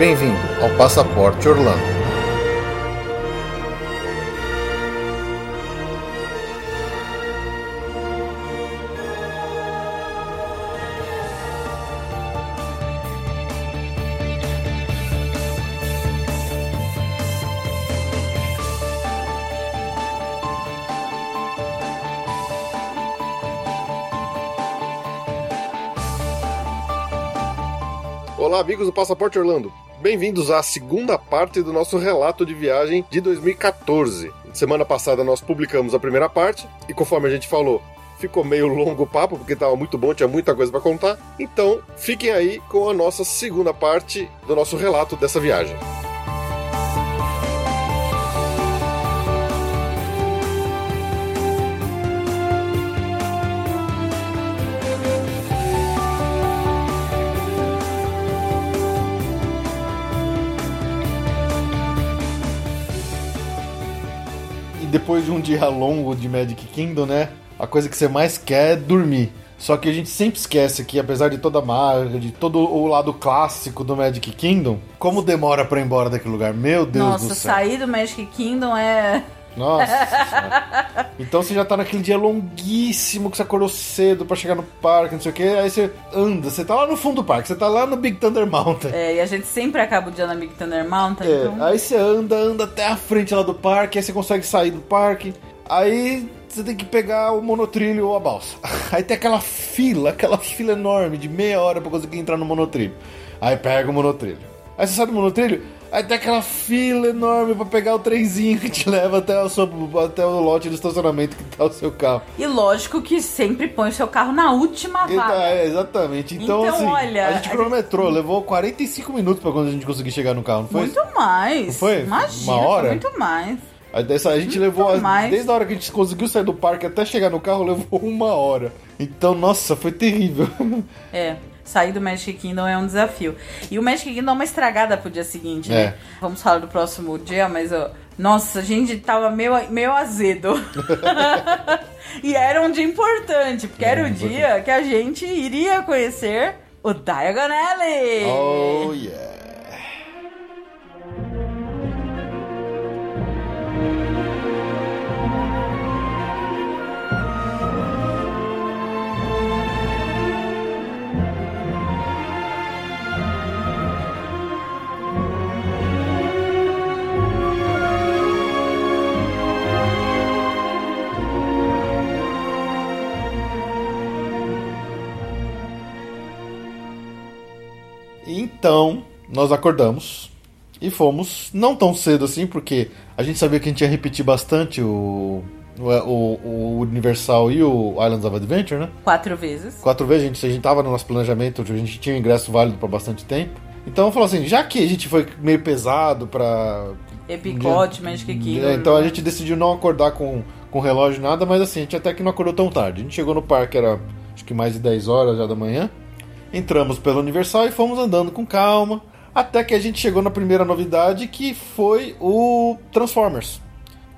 Bem-vindo ao Passaporte Orlando. Olá, amigos do Passaporte Orlando. Bem-vindos à segunda parte do nosso relato de viagem de 2014. Semana passada nós publicamos a primeira parte e, conforme a gente falou, ficou meio longo o papo porque estava muito bom, tinha muita coisa para contar. Então, fiquem aí com a nossa segunda parte do nosso relato dessa viagem. Depois de um dia longo de Magic Kingdom, né? A coisa que você mais quer é dormir. Só que a gente sempre esquece que, apesar de toda a marca, de todo o lado clássico do Magic Kingdom, como demora para ir embora daquele lugar? Meu Deus Nossa, do céu. Nossa, sair do Magic Kingdom é. Nossa Então você já tá naquele dia longuíssimo que você acordou cedo para chegar no parque, não sei o que, aí você anda, você tá lá no fundo do parque, você tá lá no Big Thunder Mountain. É, e a gente sempre acaba o dia na Big Thunder Mountain. É, então... Aí você anda, anda até a frente lá do parque, aí você consegue sair do parque, aí você tem que pegar o monotrilho ou a balsa. Aí tem aquela fila, aquela fila enorme de meia hora para conseguir entrar no monotrilho. Aí pega o monotrilho. Aí você sai do monotrilho, Aí tem aquela fila enorme pra pegar o trenzinho que te leva até o, seu, até o lote do estacionamento que tá o seu carro. E lógico que sempre põe o seu carro na última vaga. É, exatamente. Então, então assim, olha, a gente cronometrou, gente... levou 45 minutos pra quando a gente conseguir chegar no carro, não foi? Muito mais. Não foi? Imagina, Uma hora? muito mais. Aí dessa, a gente muito levou, mais. desde a hora que a gente conseguiu sair do parque até chegar no carro, levou uma hora. Então, nossa, foi terrível. É sair do Magic Kingdom é um desafio. E o Magic Kingdom é uma estragada pro dia seguinte, né? é. né? Vamos falar do próximo dia, mas ó, nossa, a gente tava meio, meio azedo. e era um dia importante, porque era o dia que a gente iria conhecer o Diagon Alley. Oh, yeah. Então, nós acordamos e fomos, não tão cedo assim, porque a gente sabia que a gente ia repetir bastante o, o, o Universal e o Islands of Adventure, né? Quatro vezes. Quatro vezes, a gente, a gente tava no nosso planejamento, a gente tinha um ingresso válido para bastante tempo. Então falou assim, já que a gente foi meio pesado pra. Epicote, Magic Kingdom. É, então a gente decidiu não acordar com, com relógio nada, mas assim, a gente até que não acordou tão tarde. A gente chegou no parque, era acho que mais de 10 horas já da manhã. Entramos pela Universal e fomos andando com calma, até que a gente chegou na primeira novidade, que foi o Transformers.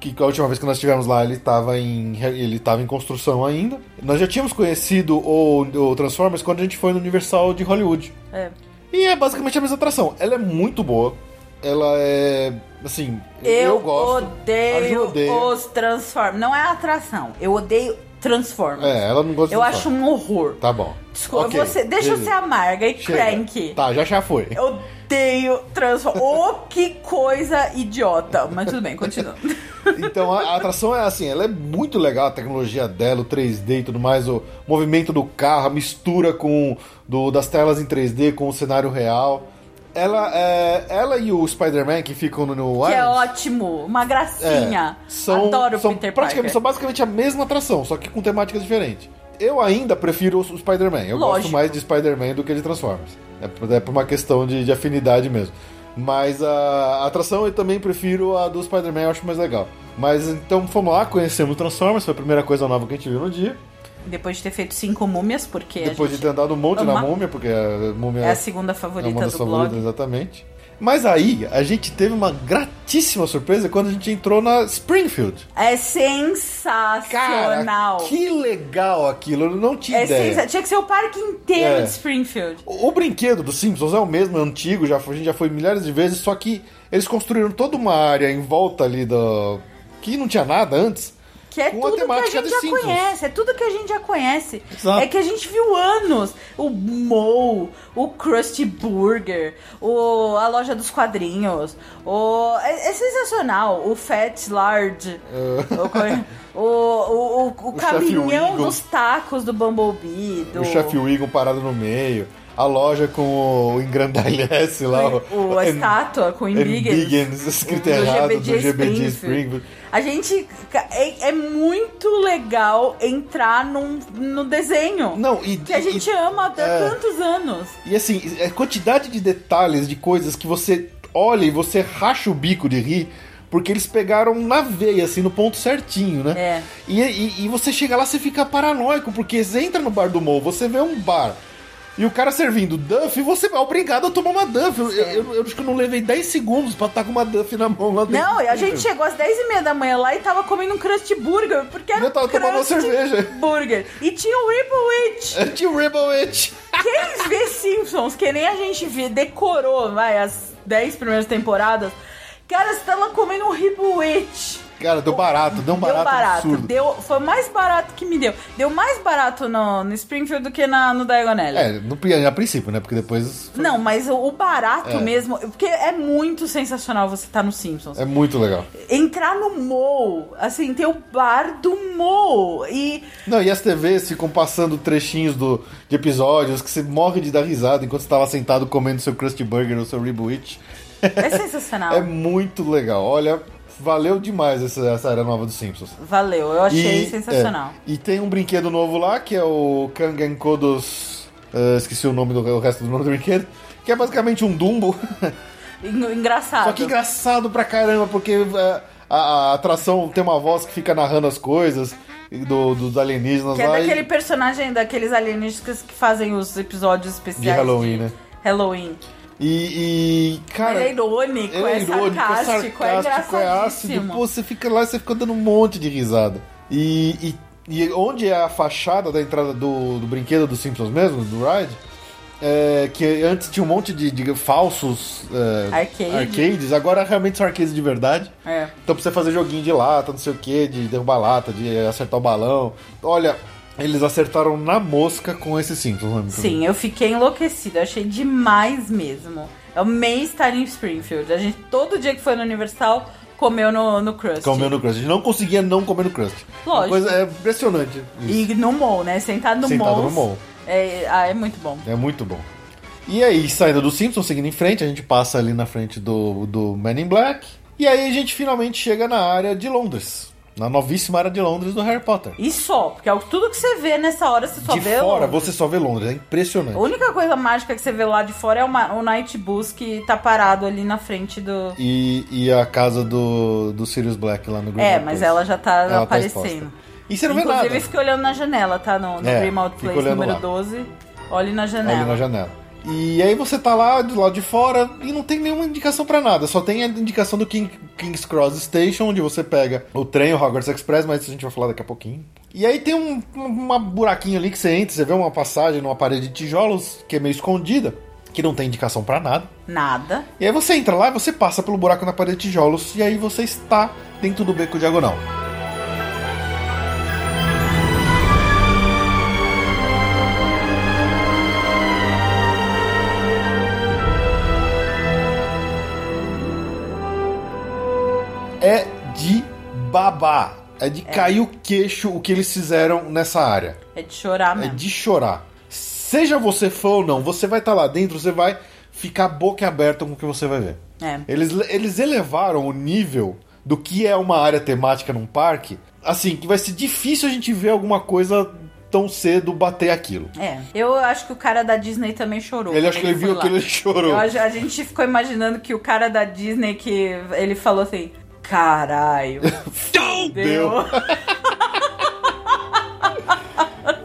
Que a última vez que nós estivemos lá ele estava em, ele em construção ainda. Nós já tínhamos conhecido o, o Transformers quando a gente foi no Universal de Hollywood. É. E é basicamente a mesma atração. Ela é muito boa. Ela é. Assim, eu, eu gosto. Odeio os Transformers. Não é atração. Eu odeio Transformers. É, ela não gosta Eu acho um horror. Tá bom. Desculpa, okay, você, deixa beleza. eu ser amarga e Chega. crank. Tá, já já foi. Eu odeio Transformers. oh, que coisa idiota. Mas tudo bem, continua. então a, a, atração é assim, ela é muito legal, a tecnologia dela, o 3D e tudo mais, o movimento do carro, a mistura com do, das telas em 3D com o cenário real. Ela, é, ela e o Spider-Man que ficam no, no Que é ótimo, uma gracinha. É, são, Adoro são Peter praticamente, Parker. São basicamente a mesma atração, só que com temáticas diferentes. Eu ainda prefiro o Spider-Man. Eu Lógico. gosto mais de Spider-Man do que de Transformers. É por, é por uma questão de, de, afinidade mesmo. Mas a, a atração eu também prefiro a do Spider-Man, eu acho mais legal. Mas então fomos lá, conhecemos o Transformers, foi a primeira coisa nova que a gente viu no dia. Depois de ter feito cinco múmias, porque. Depois de ter andado um monte ama. na múmia, porque a múmia é a segunda favorita é uma das do favoritas, blog. Exatamente. Mas aí, a gente teve uma gratíssima surpresa quando a gente entrou na Springfield. É sensacional. Cara, que legal aquilo, eu não tinha É ideia. sensa- Tinha que ser o parque inteiro É. de Springfield. O, o brinquedo dos Simpsons é o mesmo, é antigo, já, foi- a gente já foi milhares de vezes, só que eles construíram toda uma área em volta ali do... que não tinha nada antes. Que é Com tudo que a gente já conhece, é tudo que a gente já conhece. Exato. É que a gente viu anos. O Mo, o Krusty Burger, o, a loja dos quadrinhos. O, é, é sensacional. O Fat Large. O, co- o, o, o, o É. Chef caminhão dos tacos do Bumblebee. Do, O Chef Wiggum parado no meio, a loja com o engrandalhece lá. o, a And- estátua com Indigens. Biggins, escrito do errado, do GBG GBG Springfield. Springfield. A gente. É, é muito legal entrar num, no desenho. Não, e, Que a e- gente ama há é. tantos anos. E assim, a quantidade de detalhes, de coisas que você olha e você racha o bico de rir, porque eles pegaram na veia, assim, no ponto certinho, né? É. E, e, e você chega lá, você fica paranoico, porque você entra no bar do Mo, você vê um bar. E o cara servindo Duff, você é obrigado a tomar uma Duff. Eu, eu, eu- eu acho que eu não levei 10 segundos pra estar com uma Duff na mão lá dentro. Não, a gente chegou às 10 e meia da manhã lá e tava comendo um Krusty Burger, porque era Eu tava um tomando uma cerveja. Burger. E tinha o Ribowitch. É Tio Ribbowitch. Quem vê Simpsons, que nem a gente vê, decorou, vai, as 10 primeiras temporadas. Cara, você tá lá comendo um Ribowitch. Cara, deu barato, deu um barato, deu barato, absurdo. deu, foi mais barato que me deu. Deu mais barato no, no Springfield do que na, no Diagonal. É, no, a princípio, né? Porque depois Não, mas o, o barato É. mesmo, porque é muito sensacional você estar no Simpsons. é muito legal. Entrar no Mo, assim, ter o bar do Mo e Não, e as TVs ficam passando trechinhos do, de episódios que você morre de dar risada enquanto você tava sentado comendo seu Krusty Burger ou seu Ribwitch. é sensacional. É muito legal. Olha, valeu demais essa, essa era nova dos Simpsons. Valeu, eu achei E, sensacional. é, e tem um brinquedo novo lá, que é o Kangen Kodos... eh, esqueci o nome do o resto do nome do brinquedo. Que é basicamente um Dumbo. En- Engraçado. Só que engraçado pra caramba, porque eh, a, a atração tem uma voz que fica narrando as coisas do, dos alienígenas Que é lá. e- daquele personagem, daqueles alienígenas que fazem os episódios especiais De Halloween, né? Halloween. E, e, cara. Ele é irônico, ele é, irônico, sarcástico, é é ácido. engraçadíssimo. Pô, você fica lá e você fica dando um monte de risada. E, e, e onde é a fachada da entrada do, do brinquedo dos Simpsons mesmo, do ride, é, que antes tinha um monte de, de falsos é, Arcade. arcades, agora realmente são arcades de verdade. É. Então pra você fazer joguinho de lata, não sei o que, de derrubar lata, de acertar o balão. Olha, eles acertaram na mosca com esse Simpsons, né? Sim, eu fiquei enlouquecida, achei demais mesmo. Eu amei estar em Springfield. A gente, todo dia que foi no Universal, comeu no, no Krusty. Comeu no Crust. A gente não conseguia não comer no Crust. Lógico. coisa é impressionante. isso. E no mall, né? Sentado no Sentado mall. no mall. É, ah, é muito bom. É muito bom. E aí, saindo do Simpsons, seguindo em frente, a gente passa ali na frente do, do Man in Black. E aí a gente finalmente chega na área de Londres. Na novíssima área de Londres do Harry Potter. E só, porque é tudo que você vê nessa hora, você só de vê fora, Londres. você só vê Londres. É impressionante. A única coisa mágica que você vê lá de fora é o, ma- o Night Bus que tá parado ali na frente do. E, e a casa do, do Sirius Black lá no Green É, mas ela já tá Ela tá aparecendo. exposta. E você não vê Inclusive, nada. fica olhando na janela, tá? No, no É, Grimald Place número lá. 12. Olhe na janela. ali na janela. E aí você tá lá do lado de fora e não tem nenhuma indicação pra nada. Só tem a indicação do King, King's Cross Station, onde você pega o trem, o Hogwarts Express, mas isso a gente vai falar daqui a pouquinho. E aí tem um, uma buraquinho ali que você entra, você vê uma passagem numa parede de tijolos que é meio escondida, que não tem indicação pra nada. Nada. E aí você entra lá você passa pelo buraco na parede de tijolos e aí você está dentro do beco diagonal. É de babá. É de cair o queixo o que eles fizeram nessa área. É de chorar É mesmo. de chorar. Seja você fã ou não, você vai estar lá dentro, você vai ficar boca aberta com o que você vai ver. É. Eles, eles elevaram o nível do que é uma área temática num parque, assim, que vai ser difícil a gente ver alguma coisa tão cedo bater aquilo. É. Eu acho que o cara da Disney também chorou. Ele acho que ele viu lá. que ele chorou. Eu a gente ficou imaginando que o cara da Disney que ele falou assim: caralho. Deu.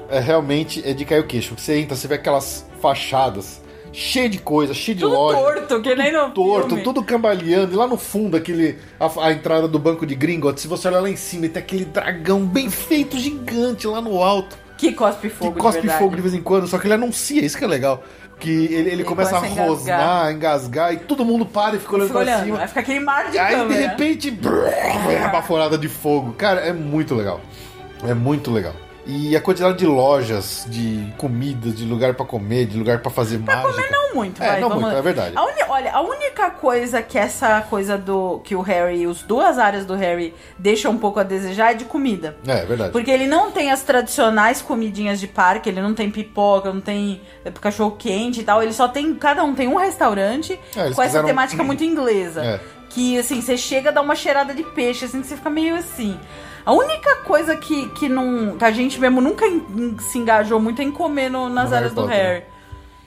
É realmente é de cair o queixo. Você entra, você vê aquelas fachadas cheio de coisa, cheio de Tudo loja. torto, que nem no torto, filme. tudo cambaleando. E lá no fundo, aquele a, a entrada do banco de Gringotts, se você olhar lá em cima, tem aquele dragão bem feito, gigante lá no alto. Que cospe fogo, que cospe de fogo de vez em quando, só que ele anuncia, isso que é legal. Que ele, ele, começa a começa a rosnar, engasgar. engasgar, e todo mundo para e fica olhando pra olhando, cima. vai ficar aquele mar de Aí de câmera. repente, brrr, a baforada de fogo. Cara, é muito legal. É muito legal. E a quantidade de lojas, de comidas, de lugar pra comer, de lugar pra fazer mágica. Não muito, É, vai. não vamos muito, lá. é verdade. A uni- olha, a única coisa que essa coisa do. que o Harry, as duas áreas do Harry deixam um pouco a desejar é de comida. É, é verdade. Porque ele não tem as tradicionais comidinhas de parque, ele não tem pipoca, não tem cachorro quente e tal. Ele só tem. Cada um tem um restaurante É, com essa temática muito inglesa. É. Que assim, você chega, dá uma cheirada de peixe, assim, que você fica meio assim. A única coisa que, que, não, que a gente mesmo nunca en- se engajou muito é em comer no- nas áreas do Potter. Harry.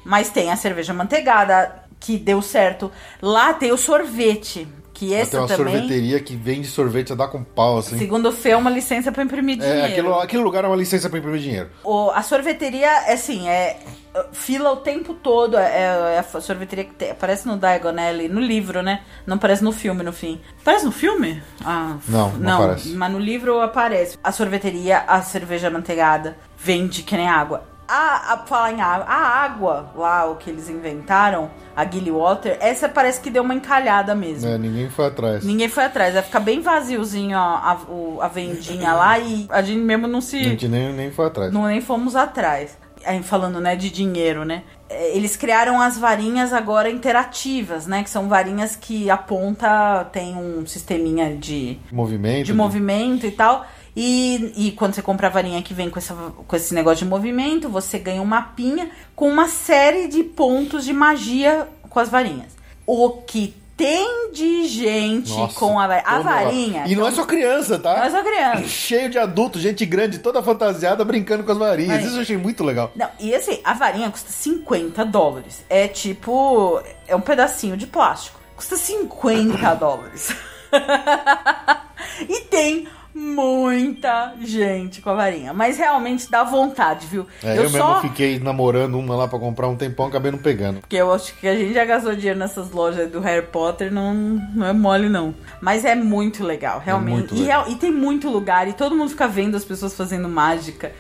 Mas tem a cerveja manteigada, que deu certo. Lá tem o sorvete, que Lá esse tem uma também. sorveteria que vende sorvete a dar com pau, assim. Segundo o Fê, é uma licença pra imprimir dinheiro. É, aquilo, aquele lugar é uma licença pra imprimir dinheiro. O- a sorveteria, é assim, é é, fila o tempo todo. É, é a sorveteria que tem- aparece no Diagon Alley, no livro, né? Não aparece no filme, no fim. Aparece no filme? Ah, Não, não aparece. Mas no livro aparece. A sorveteria, a cerveja manteigada, vende que nem água. A, a, falar em água, a água lá, o que eles inventaram, a Gilly Water, essa parece que deu uma encalhada mesmo. É, ninguém foi atrás. Ninguém foi atrás, vai ficar bem vaziozinho ó, a, o- a vendinha lá e a gente mesmo não se. A gente nem, nem foi atrás. Não nem fomos atrás. Aí, falando, né, de dinheiro, né? É, Eles criaram as varinhas agora interativas, né? Que são varinhas que a ponta tem um sisteminha de, Movimento. de movimento e tal. E, e quando você compra a varinha que vem com, essa, com esse negócio de movimento, você ganha um mapinha com uma série de pontos de magia com as varinhas. O que tem de gente Nossa, com a, a varinha. E não é só criança, tá? Não é só criança. Cheio de adulto, gente grande, toda fantasiada, brincando com as varinhas. Varinha. Isso eu achei muito legal. Não, e assim, a varinha custa 50 dólares. É tipo. É um pedacinho de plástico. Custa 50 dólares. e tem muita gente com a varinha. Mas realmente dá vontade, viu? É, eu, mesmo fiquei namorando uma lá pra comprar um tempão, acabei não pegando. Porque eu acho que a gente já gastou dinheiro nessas lojas do Harry Potter, não, não é mole, não. Mas é muito legal, realmente. muito E, legal. e tem muito lugar, e todo mundo fica vendo as pessoas fazendo mágica.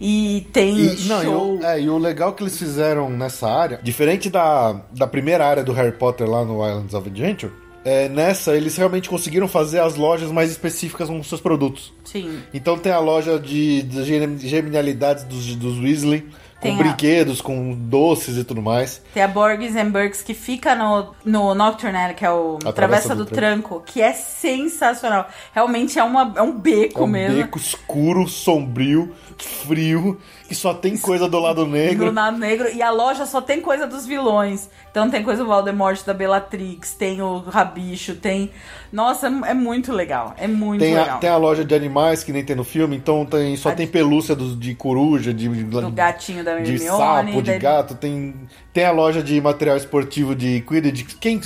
E tem E, não, e show. o, é, e o legal que eles fizeram nessa área, diferente da, da primeira área do Harry Potter lá no Islands of Adventure, é, nessa eles realmente conseguiram fazer as lojas mais específicas com seus produtos. Sim. Então tem a loja de, de genialidades dos, dos Weasley, com Tem a- brinquedos, com doces e tudo mais. Tem a Borges and Burks que fica no, no Nocturnal, que é o A Travessa Travessa do, do Tranco, que é sensacional. Realmente é, uma, é um beco É um mesmo. beco escuro, sombrio, frio, que só tem coisa do lado negro. Do lado negro. E a loja só tem coisa dos vilões. Então tem coisa do Voldemort, da Bellatrix, tem o Rabicho, tem... Nossa, é muito legal. É muito Tem legal. a, tem a loja de animais que nem tem no filme, então tem, só A tem de- pelúcia dos- de coruja, de, Do gatinho da de sapo, de da- gato, tem, tem a loja de material esportivo de Quidditch, quem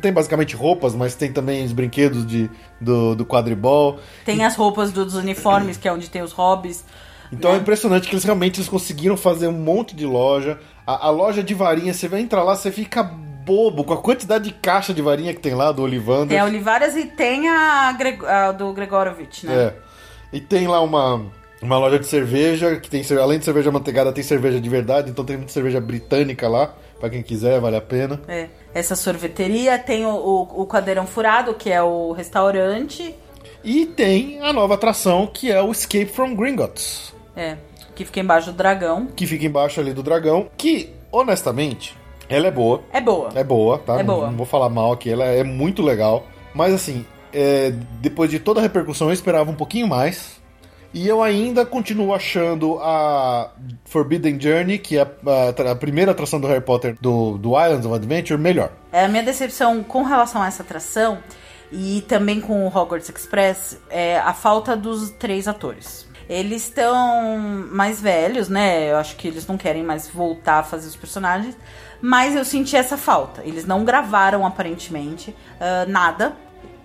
tem basicamente roupas, mas tem também os brinquedos de, do, do quadribol. Tem as roupas dos uniformes, que é onde tem os hobbies. Então né? é impressionante que eles realmente eles conseguiram fazer um monte de loja. A, a loja de varinha, você vai entrar lá, você fica bobo com a quantidade de caixa de varinha que tem lá do Olivander. Tem a Olivaras e tem a, Greg- a do Gregorovitch, né? É. E tem lá uma, uma loja de cerveja, que tem além de cerveja manteigada, tem cerveja de verdade, então tem muita cerveja britânica lá, pra quem quiser, vale a pena. É, essa sorveteria, tem o, o, o Cadeirão Furado, que é o restaurante, E tem a nova atração, que é o Escape from Gringotts, é, que fica embaixo do dragão. que fica embaixo ali do dragão, que, honestamente, ela é boa. É boa. É boa, tá? É Não- boa. Não, vou falar mal aqui, ela é muito legal. Mas assim, é, depois de toda a repercussão, eu esperava um pouquinho mais. E eu ainda continuo achando a Forbidden Journey, que é a, a- a primeira atração do Harry Potter do, do Islands of Adventure, melhor. É, a minha decepção com relação a essa atração e também com o Hogwarts Express é a falta dos três atores. Eles estão mais velhos, né? Eu acho que eles não querem mais voltar a fazer os personagens. Mas eu senti essa falta. Eles não gravaram, aparentemente, ah, nada.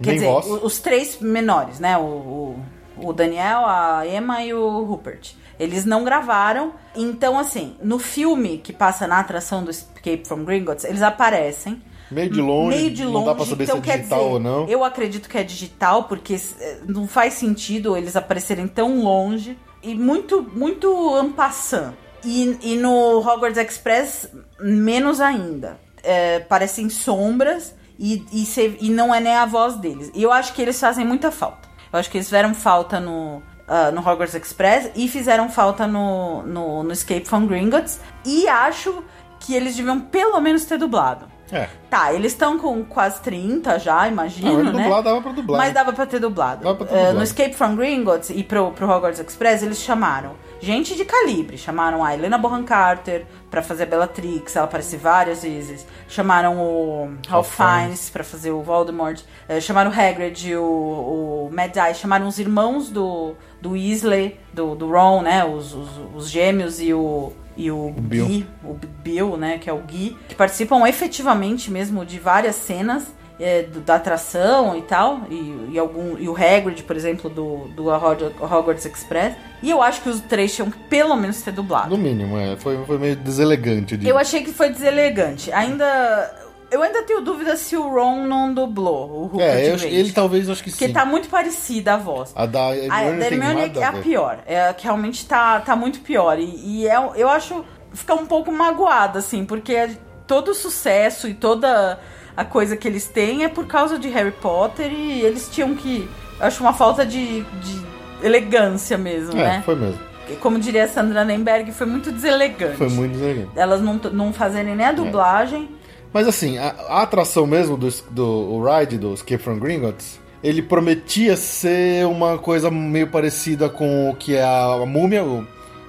Quer Nem dizer, voz. os três menores, né? O, o, o Daniel, a Emma e o Rupert. Eles não gravaram. Então, assim, no filme que passa na atração do Escape from Gringotts, eles aparecem. Meio de longe, meio de longe, não dá pra saber então, se é digital dizer, ou não. Eu acredito que é digital, porque eh, não faz sentido eles aparecerem tão longe. E muito, muito ampassant. E, e no Hogwarts Express, menos ainda. É, parecem sombras e, e, se- e não é nem a voz deles. E eu acho que eles fazem muita falta. Eu acho que eles fizeram falta no, ah, no Hogwarts Express e fizeram falta no, no, no Escape from Gringotts. E acho que eles deviam pelo menos ter dublado. É. Tá, eles estão com quase 30 já, imagino, Não, né? dublar dava pra dublar. Mas dava pra ter dublado. Pra ter Eh, dublado. no Escape from Gringotts e pro, pro Hogwarts Express, eles chamaram gente de calibre. Chamaram a Helena Bonham Carter pra fazer a Bellatrix, ela aparece várias vezes. Chamaram o Ralph Fiennes pra fazer o Voldemort. Eh, chamaram o Hagrid, o, o Mad Eye. Chamaram os irmãos do, do Weasley, do, do Ron, né? Os, os, os gêmeos e o... E o, Bill. Gui, o Bill, né, que é o Gui, que participam efetivamente mesmo de várias cenas é, do- da atração e tal, e, e algum e o Hagrid, por exemplo, do, do Hog- Hogwarts Express. E eu acho que os três tinham que pelo menos ter dublado. No mínimo, é. Foi, foi meio deselegante. De... Eu achei que foi deselegante. Ainda eu ainda tenho dúvida se o Ron não dublou o Rupert É, eu, ele talvez, acho que porque sim. tá muito parecida a voz. A da A Hermione da tem Hermione é a ver. pior. É a que realmente tá, tá muito pior. E, e é, eu acho. Fica um pouco magoada, assim, porque é- todo o sucesso e toda a coisa que eles têm é por causa de Harry Potter e eles tinham que. Eu acho uma falta de, de elegância mesmo, É, né? foi mesmo. Como diria a Sandra Nemberg, foi muito deselegante. Foi muito deselegante. Elas não, não fazerem nem a dublagem. Mas assim, a, a atração mesmo do, do ride do Escape from Gringotts, ele prometia ser uma coisa meio parecida com o que é a, múmia, o-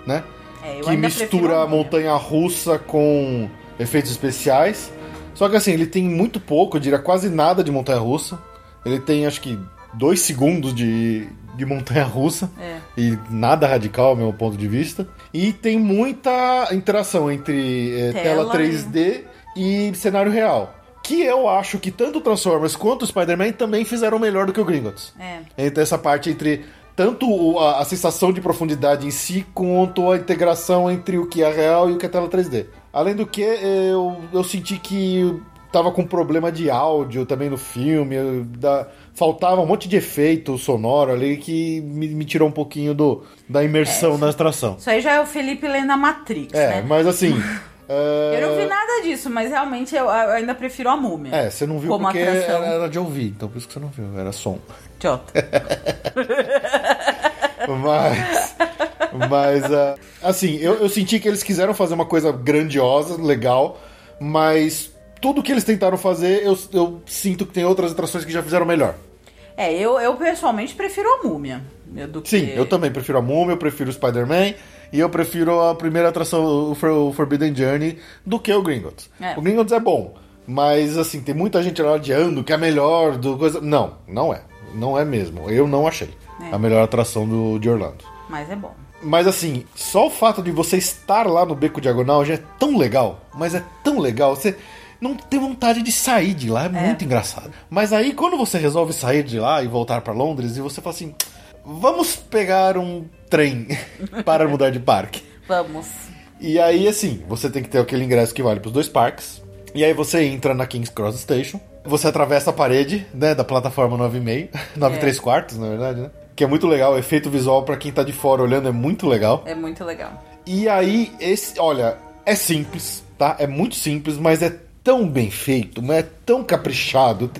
né? É, eu que mistura a múmia. montanha russa com efeitos especiais. Só que assim, ele tem muito pouco, eu diria quase nada de montanha russa. Ele tem acho que dois segundos de, de montanha russa. É. E nada radical, ao meu ponto de vista. E tem muita interação entre eh, tela, Tela 3D e cenário real. Que eu acho que tanto o Transformers quanto o Spider-Man também fizeram melhor do que o Gringotts. É. Entre essa parte entre tanto a, a sensação de profundidade em si, quanto a integração entre o que é real e o que é tela 3D. Além do que, eu, eu senti que tava com problema de áudio também no filme, eu- da- faltava um monte de efeito sonoro ali que me, me tirou um pouquinho do, da imersão na atração. Isso aí já é o Felipe lendo a Matrix, É, né? mas assim. é, Eu não vi nada disso, mas realmente eu, ainda prefiro a múmia. É, você não viu Como porque atração. era, era de ouvir, então por isso que você não viu, era som. Idiota. Mas. Mas, ah, assim, eu, eu senti que eles quiseram fazer uma coisa grandiosa, legal, mas tudo que eles tentaram fazer, eu, eu sinto que tem outras atrações que já fizeram melhor. É, eu, eu pessoalmente prefiro a múmia. Do Sim, que... eu também prefiro a Múmia, eu prefiro o Spider-Man e eu prefiro a primeira atração, o For- o Forbidden Journey, do que o Gringotts. É. O Gringotts é bom, mas, assim, tem muita gente lá odiando que é melhor do coisa. Não, não é. Não é mesmo. Eu não achei É. a melhor atração do, de Orlando. Mas é bom. Mas assim, só o fato de você estar lá no Beco Diagonal já é tão legal. Mas é tão legal. Você não tem vontade de sair de lá. É, muito engraçado. Mas aí, quando você resolve sair de lá e voltar pra Londres, e você fala assim: vamos pegar um trem para mudar de parque. Vamos. E aí, assim, você tem que ter aquele ingresso que vale pros dois parques. E aí você entra na King's Cross Station. Você atravessa a parede, né, da plataforma 9,5. 9 É. 3 quartos, na verdade, né? Que é muito legal. O efeito visual pra quem tá de fora olhando é muito legal. É muito legal. E aí, esse, olha, é simples, tá? É muito simples, mas é tão bem feito, mas é tão caprichado,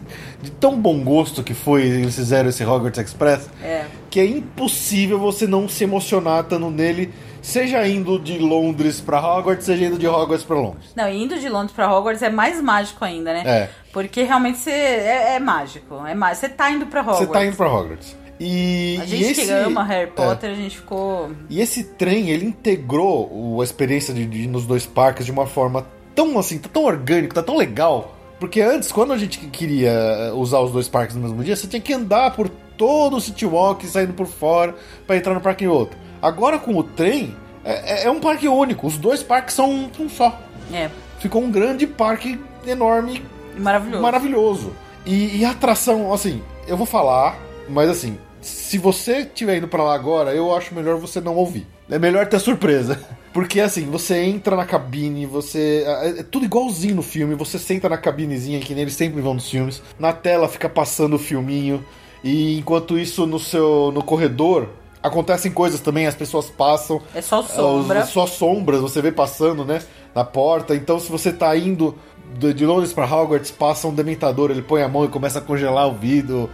de tão bom gosto que foi eles fizeram esse Hogwarts Express, É. que é impossível você não se emocionar estando nele, seja indo de Londres pra Hogwarts, seja indo de Hogwarts pra Londres. Não, e indo de Londres pra Hogwarts é mais mágico ainda, né? É. Porque realmente você é, é mágico. É Você tá indo pra Hogwarts. Você tá indo pra Hogwarts. E, A e gente esse, que ama Harry é. Potter, a gente ficou. E esse trem, ele integrou o- a experiência de, de ir nos dois parques de uma forma tão assim, tá tão orgânico, tá tão legal. Porque antes, quando a gente queria eh, usar os dois parques no mesmo dia, você tinha que andar por todo o City Walk, saindo por fora, pra entrar no parque e outro. Agora com o trem, é, é- é um parque único. Os dois parques são um, um só. É. Ficou um grande parque enorme, E maravilhoso. maravilhoso. E, e a atração, assim, eu vou falar, mas assim, se você estiver indo para lá agora, eu acho melhor você não ouvir. É melhor ter surpresa. Porque assim, você entra na cabine, você. É, é tudo igualzinho no filme, você senta na cabinezinha, que nem eles sempre vão nos filmes. Na tela fica passando o filminho. E enquanto isso, no seu. no corredor, acontecem coisas também, as pessoas passam. É só sombra. É só sombras, você vê passando, né? Na porta. Então, se você tá indo de Londres para Hogwarts, passa um dementador, ele põe a mão e começa a congelar o vidro.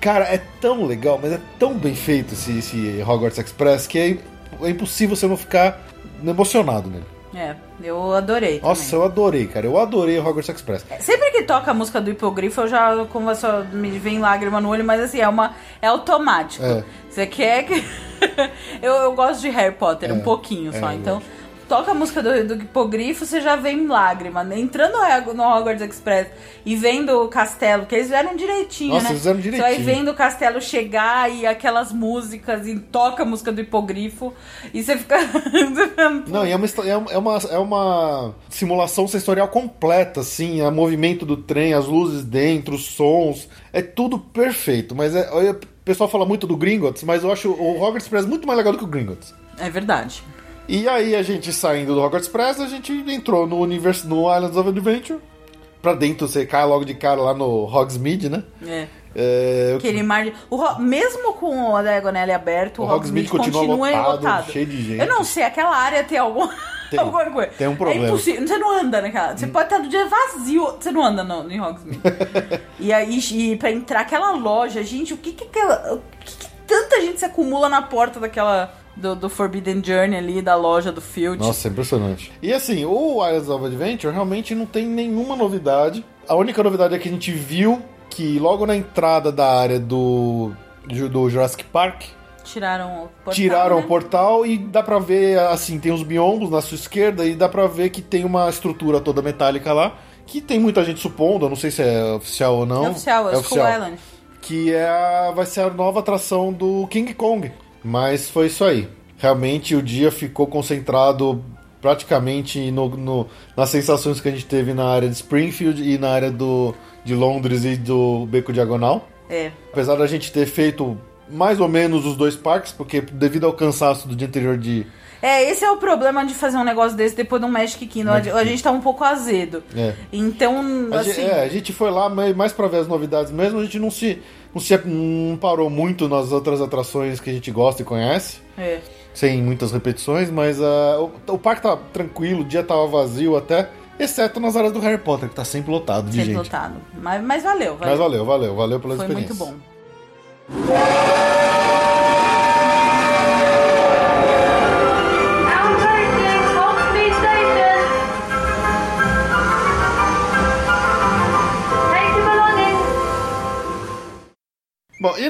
Cara, é tão legal, mas é tão bem feito esse, esse Hogwarts Express que é, é impossível você não ficar emocionado nele. É, eu adorei. Nossa, também. eu adorei, cara. Eu adorei o Hogwarts Express. É, sempre que toca a música do hipogrifo, eu já começo a me vem lágrima no olho, mas assim, é uma é automático. É. Você quer que eu, eu gosto de Harry Potter é, um pouquinho só, é, então toca a música do, do hipogrifo, você já vem lágrima. Né? Entrando no Hogwarts Express e vendo o castelo, que eles fizeram direitinho, Nossa, né? Eles fizeram direitinho. Você vai vendo o castelo chegar e aquelas músicas, e toca a música do hipogrifo, e você fica. Não, e é uma, é, uma, é uma simulação sensorial completa, assim, o movimento do trem, as luzes dentro, os sons, é tudo perfeito. Mas é, o pessoal fala muito do Gringotts, mas eu acho o Hogwarts Express muito mais legal do que o Gringotts. É verdade. E aí a gente saindo do Hogwarts Express, a gente entrou no universo, no Islands of Adventure. Pra dentro, você cai logo de cara lá no Hogsmeade, né? É. É, Aquele mar o, mesmo com a Diagonale aberto, o, o Hogsmeade, Hogsmeade continua, continua lotado, lotado, cheio de gente. Eu não sei, aquela área tem algum... Tem, alguma coisa. Tem um problema. É impossível. Você não anda naquela. Você hum. pode estar no dia vazio. Você não anda no, em Hogsmeade. e aí, e pra entrar aquela loja, gente, o que que aquela. O que, que tanta gente se acumula na porta daquela do, do, Forbidden Journey ali, da loja do Field. Nossa, é impressionante. E assim, o Islands of Adventure realmente não tem nenhuma novidade. A única novidade é que a gente viu que logo na entrada da área do, do Jurassic Park. Tiraram o portal. Tiraram né? o portal e dá pra ver, assim, tem os biombos na sua esquerda e dá pra ver que tem uma estrutura toda metálica lá. Que tem muita gente supondo, eu não sei se é oficial ou não. É oficial, é, é oficial. Island. Que é a, vai ser a nova atração do King Kong. Mas foi isso aí. Realmente o dia ficou concentrado praticamente no, no, nas sensações que a gente teve na área de Springfield e na área do, de Londres e do Beco Diagonal. É. Apesar da gente ter feito mais ou menos os dois parques, porque devido ao cansaço do dia anterior de. É, esse é o problema de fazer um negócio desse depois de um Magic Kingdom. Magic a gente tá um pouco azedo. É. Então, a assim... Gente, é, a gente foi lá mais para ver as novidades mesmo, a gente não se não se não parou muito nas outras atrações que a gente gosta e conhece. É. Sem muitas repetições, mas uh, o, o parque tava tranquilo, o dia tava vazio até. Exceto nas áreas do Harry Potter, que tá sempre lotado de sempre gente. Sempre lotado. Mas, mas valeu, valeu. Mas valeu, valeu, valeu pela Foi experiência. Foi muito bom.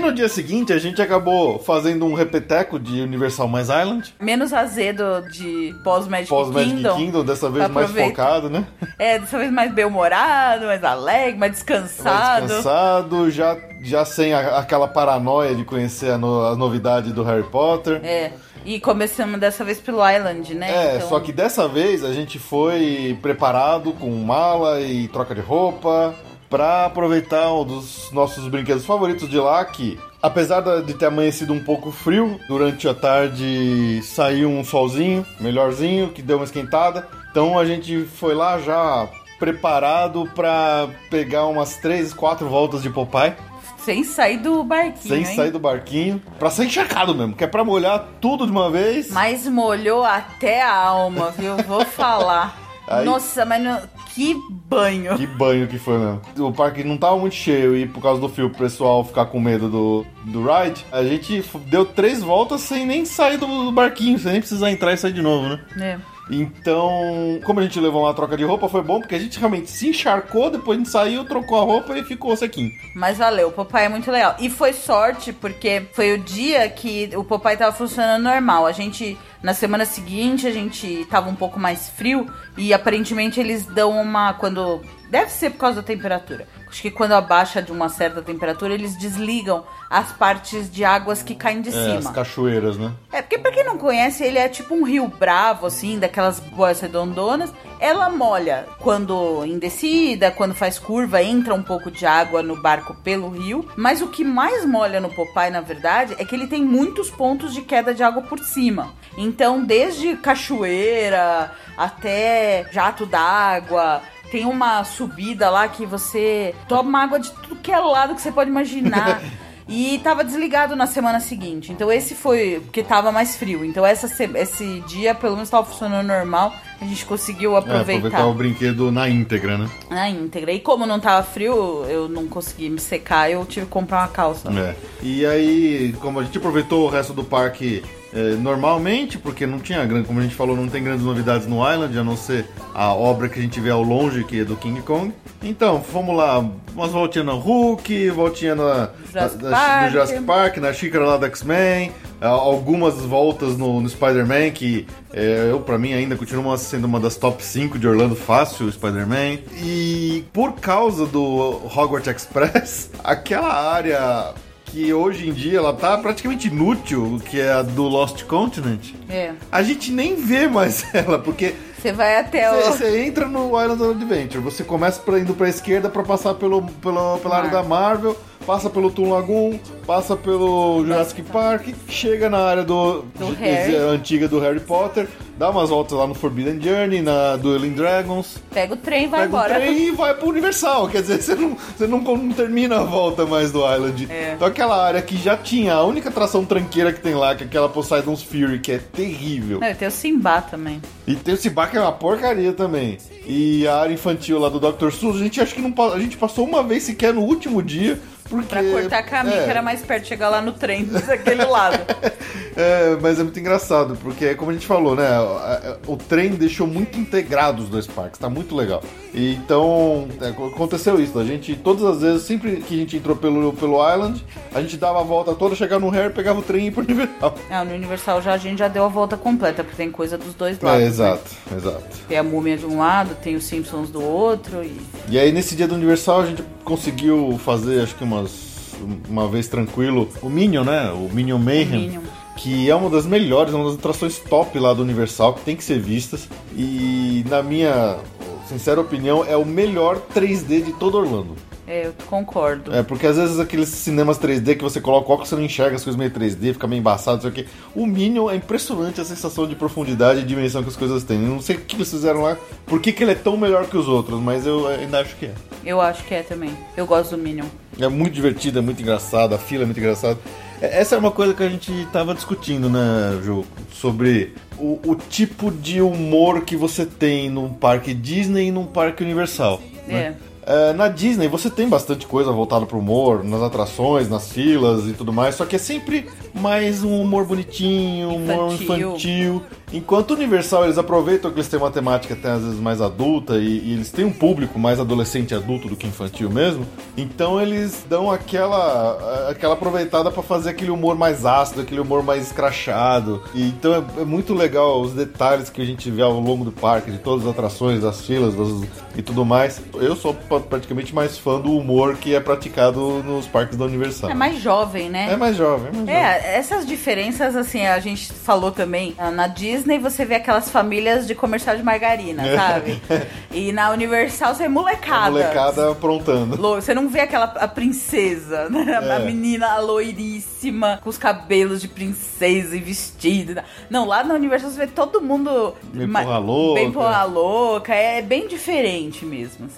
No dia seguinte a gente acabou fazendo um repeteco de Universal Mais Island. Menos azedo de pós-Magic pós Kingdom. Kingdom, dessa vez mais focado, né? É, dessa vez mais bem-humorado, mais alegre, mais descansado. Mais descansado, já, já sem a, aquela paranoia de conhecer a, no, a novidade do Harry Potter. É. E começamos dessa vez pelo Island, né? É, então... só que dessa vez a gente foi preparado com mala e troca de roupa para aproveitar um dos nossos brinquedos favoritos de lá, que apesar de ter amanhecido um pouco frio, durante a tarde saiu um solzinho, melhorzinho, que deu uma esquentada. Então a gente foi lá já preparado para pegar umas três, quatro voltas de Popeye. Sem sair do barquinho. Sem hein? sair do barquinho. Pra ser encharcado mesmo, que é pra molhar tudo de uma vez. Mas molhou até a alma, viu? Vou falar. Aí... Nossa, mas não... que banho! Que banho que foi mesmo. O parque não tava muito cheio e por causa do fio, o pessoal ficar com medo do, do ride, a gente deu três voltas sem nem sair do barquinho, sem nem precisar entrar e sair de novo, né? É. Então, como a gente levou uma troca de roupa, foi bom porque a gente realmente se encharcou, depois a gente saiu, trocou a roupa e ficou sequinho. Mas valeu, o papai é muito legal. E foi sorte porque foi o dia que o papai tava funcionando normal. A gente, na semana seguinte, a gente tava um pouco mais frio e aparentemente eles dão uma. Quando Deve ser por causa da temperatura. Acho que quando abaixa de uma certa temperatura, eles desligam as partes de águas que caem de É, cima. as cachoeiras, né? É, porque pra quem não conhece, ele é tipo um rio bravo, assim, daquelas boas redondonas. Ela molha quando em descida, quando faz curva, entra um pouco de água no barco pelo rio. Mas o que mais molha no Popeye, na verdade, é que ele tem muitos pontos de queda de água por cima. Então, desde cachoeira até jato d'água, tem uma subida lá que você toma água de tudo que é lado que você pode imaginar. E tava desligado na semana seguinte. Então esse foi porque tava mais frio. Então essa, se- esse dia, pelo menos, tava funcionando normal. A gente conseguiu É, aproveitar aproveitar o brinquedo na íntegra, né? na íntegra. E como não tava frio, eu não consegui me secar, eu tive que comprar uma calça. É. E aí, como a gente aproveitou o resto do parque é, normalmente, porque não tinha grande, como a gente falou, não tem grandes novidades no Island, a não ser a obra que a gente vê ao longe, que é do King Kong. Então, fomos lá, umas voltinhas na Hulk, voltinha na, Jurassic na- Park. no Jurassic Park, na xícara lá do X-Men, algumas voltas no, no Spider-Man, que é, eu, pra mim, ainda continua sendo uma das top 5 de Orlando fácil, o Spider-Man. E por causa do Hogwarts Express, aquela área que hoje em dia ela tá praticamente inútil, que é a do Lost Continent, É. a gente nem vê mais ela, porque Você vai até o. você entra no Island of Adventure, você começa pra, indo pra esquerda pra passar pelo, pelo, pela área da Marvel, passa pelo Toon Lagoon, passa pelo Jurassic Park, chega na área do, Do de- Harry. antiga do Harry Potter, dá umas voltas lá no Forbidden Journey, na Dueling Dragons, Pega o trem e vai pega embora. o trem e vai pro Universal. Quer dizer, você não, você não, não termina a volta mais do Island. É. Então aquela área que já tinha, a única atração tranqueira que tem lá, que é aquela Poseidon's Fury, que é terrível. Não, e tem o Simba também. E tem o Cibac é uma porcaria também. E a área infantil lá do Dr. Seuss, a gente acho que não a gente passou uma vez sequer no último dia. Porque, Pra cortar caminho, é, que era mais perto, chegar lá no trem daquele lado. é, mas é muito engraçado, porque como a gente falou, né? O trem deixou muito integrado os dois parques, tá muito legal. E então, é, aconteceu isso. A gente, todas as vezes, sempre que a gente entrou pelo, pelo Island, a gente dava a volta toda, chegava no Harry, pegava o trem e ia pro Universal. Ah, no Universal já a gente já deu a volta completa, porque tem coisa dos dois lados. É, né? exato, exato. Tem a múmia de um lado, tem os Simpsons do outro e. E aí nesse dia do Universal a gente conseguiu fazer, acho que umas uma vez tranquilo, o Minion, né? O Minion Mayhem. Minion. Que é uma das melhores, uma das atrações top lá do Universal, que tem que ser vistas. E na minha sincera opinião, é o melhor 3D de todo Orlando. É, eu concordo. É, porque às vezes aqueles cinemas 3D que você coloca o óculos, você não enxerga as coisas meio 3D, fica meio embaçado, não sei o quê. O Minion é impressionante a sensação de profundidade e dimensão que as coisas têm. Eu não sei o que eles fizeram lá, por que, que ele é tão melhor que os outros, mas eu ainda acho que é. Eu acho que é também. Eu gosto do Minion. É muito divertido, é muito engraçado, a fila é muito engraçada. É, Essa é uma coisa que a gente tava discutindo, né, Ju? Sobre o, o tipo de humor que você tem num parque Disney e num parque Universal. né? É, na Disney você tem bastante coisa voltada pro humor, nas atrações, nas filas e tudo mais, só que é sempre mais um humor bonitinho, um humor Infantil. infantil. Enquanto Universal eles aproveitam que eles têm uma temática até às vezes mais adulta e, e eles têm um público mais adolescente e adulto do que infantil mesmo, então eles dão aquela aquela aproveitada pra fazer aquele humor mais ácido, aquele humor mais escrachado. E, então é, é muito legal os detalhes que a gente vê ao longo do parque, de todas as atrações, das filas das- e tudo mais. Eu sou praticamente mais fã do humor que é praticado nos parques da Universal. É mais jovem, né? É mais jovem, é mais jovem. É, essas diferenças, assim, a gente falou também. ah, Na Disney você vê aquelas famílias de comercial de margarina, sabe? E na Universal você vê molecada. A molecada aprontando. Você não vê aquela a princesa, né? É. A menina loiríssima, com os cabelos de princesa e vestido. tal. Não, lá na Universal você vê todo mundo. Bem porra louca. Bem porra louca. É bem diferente mesmo.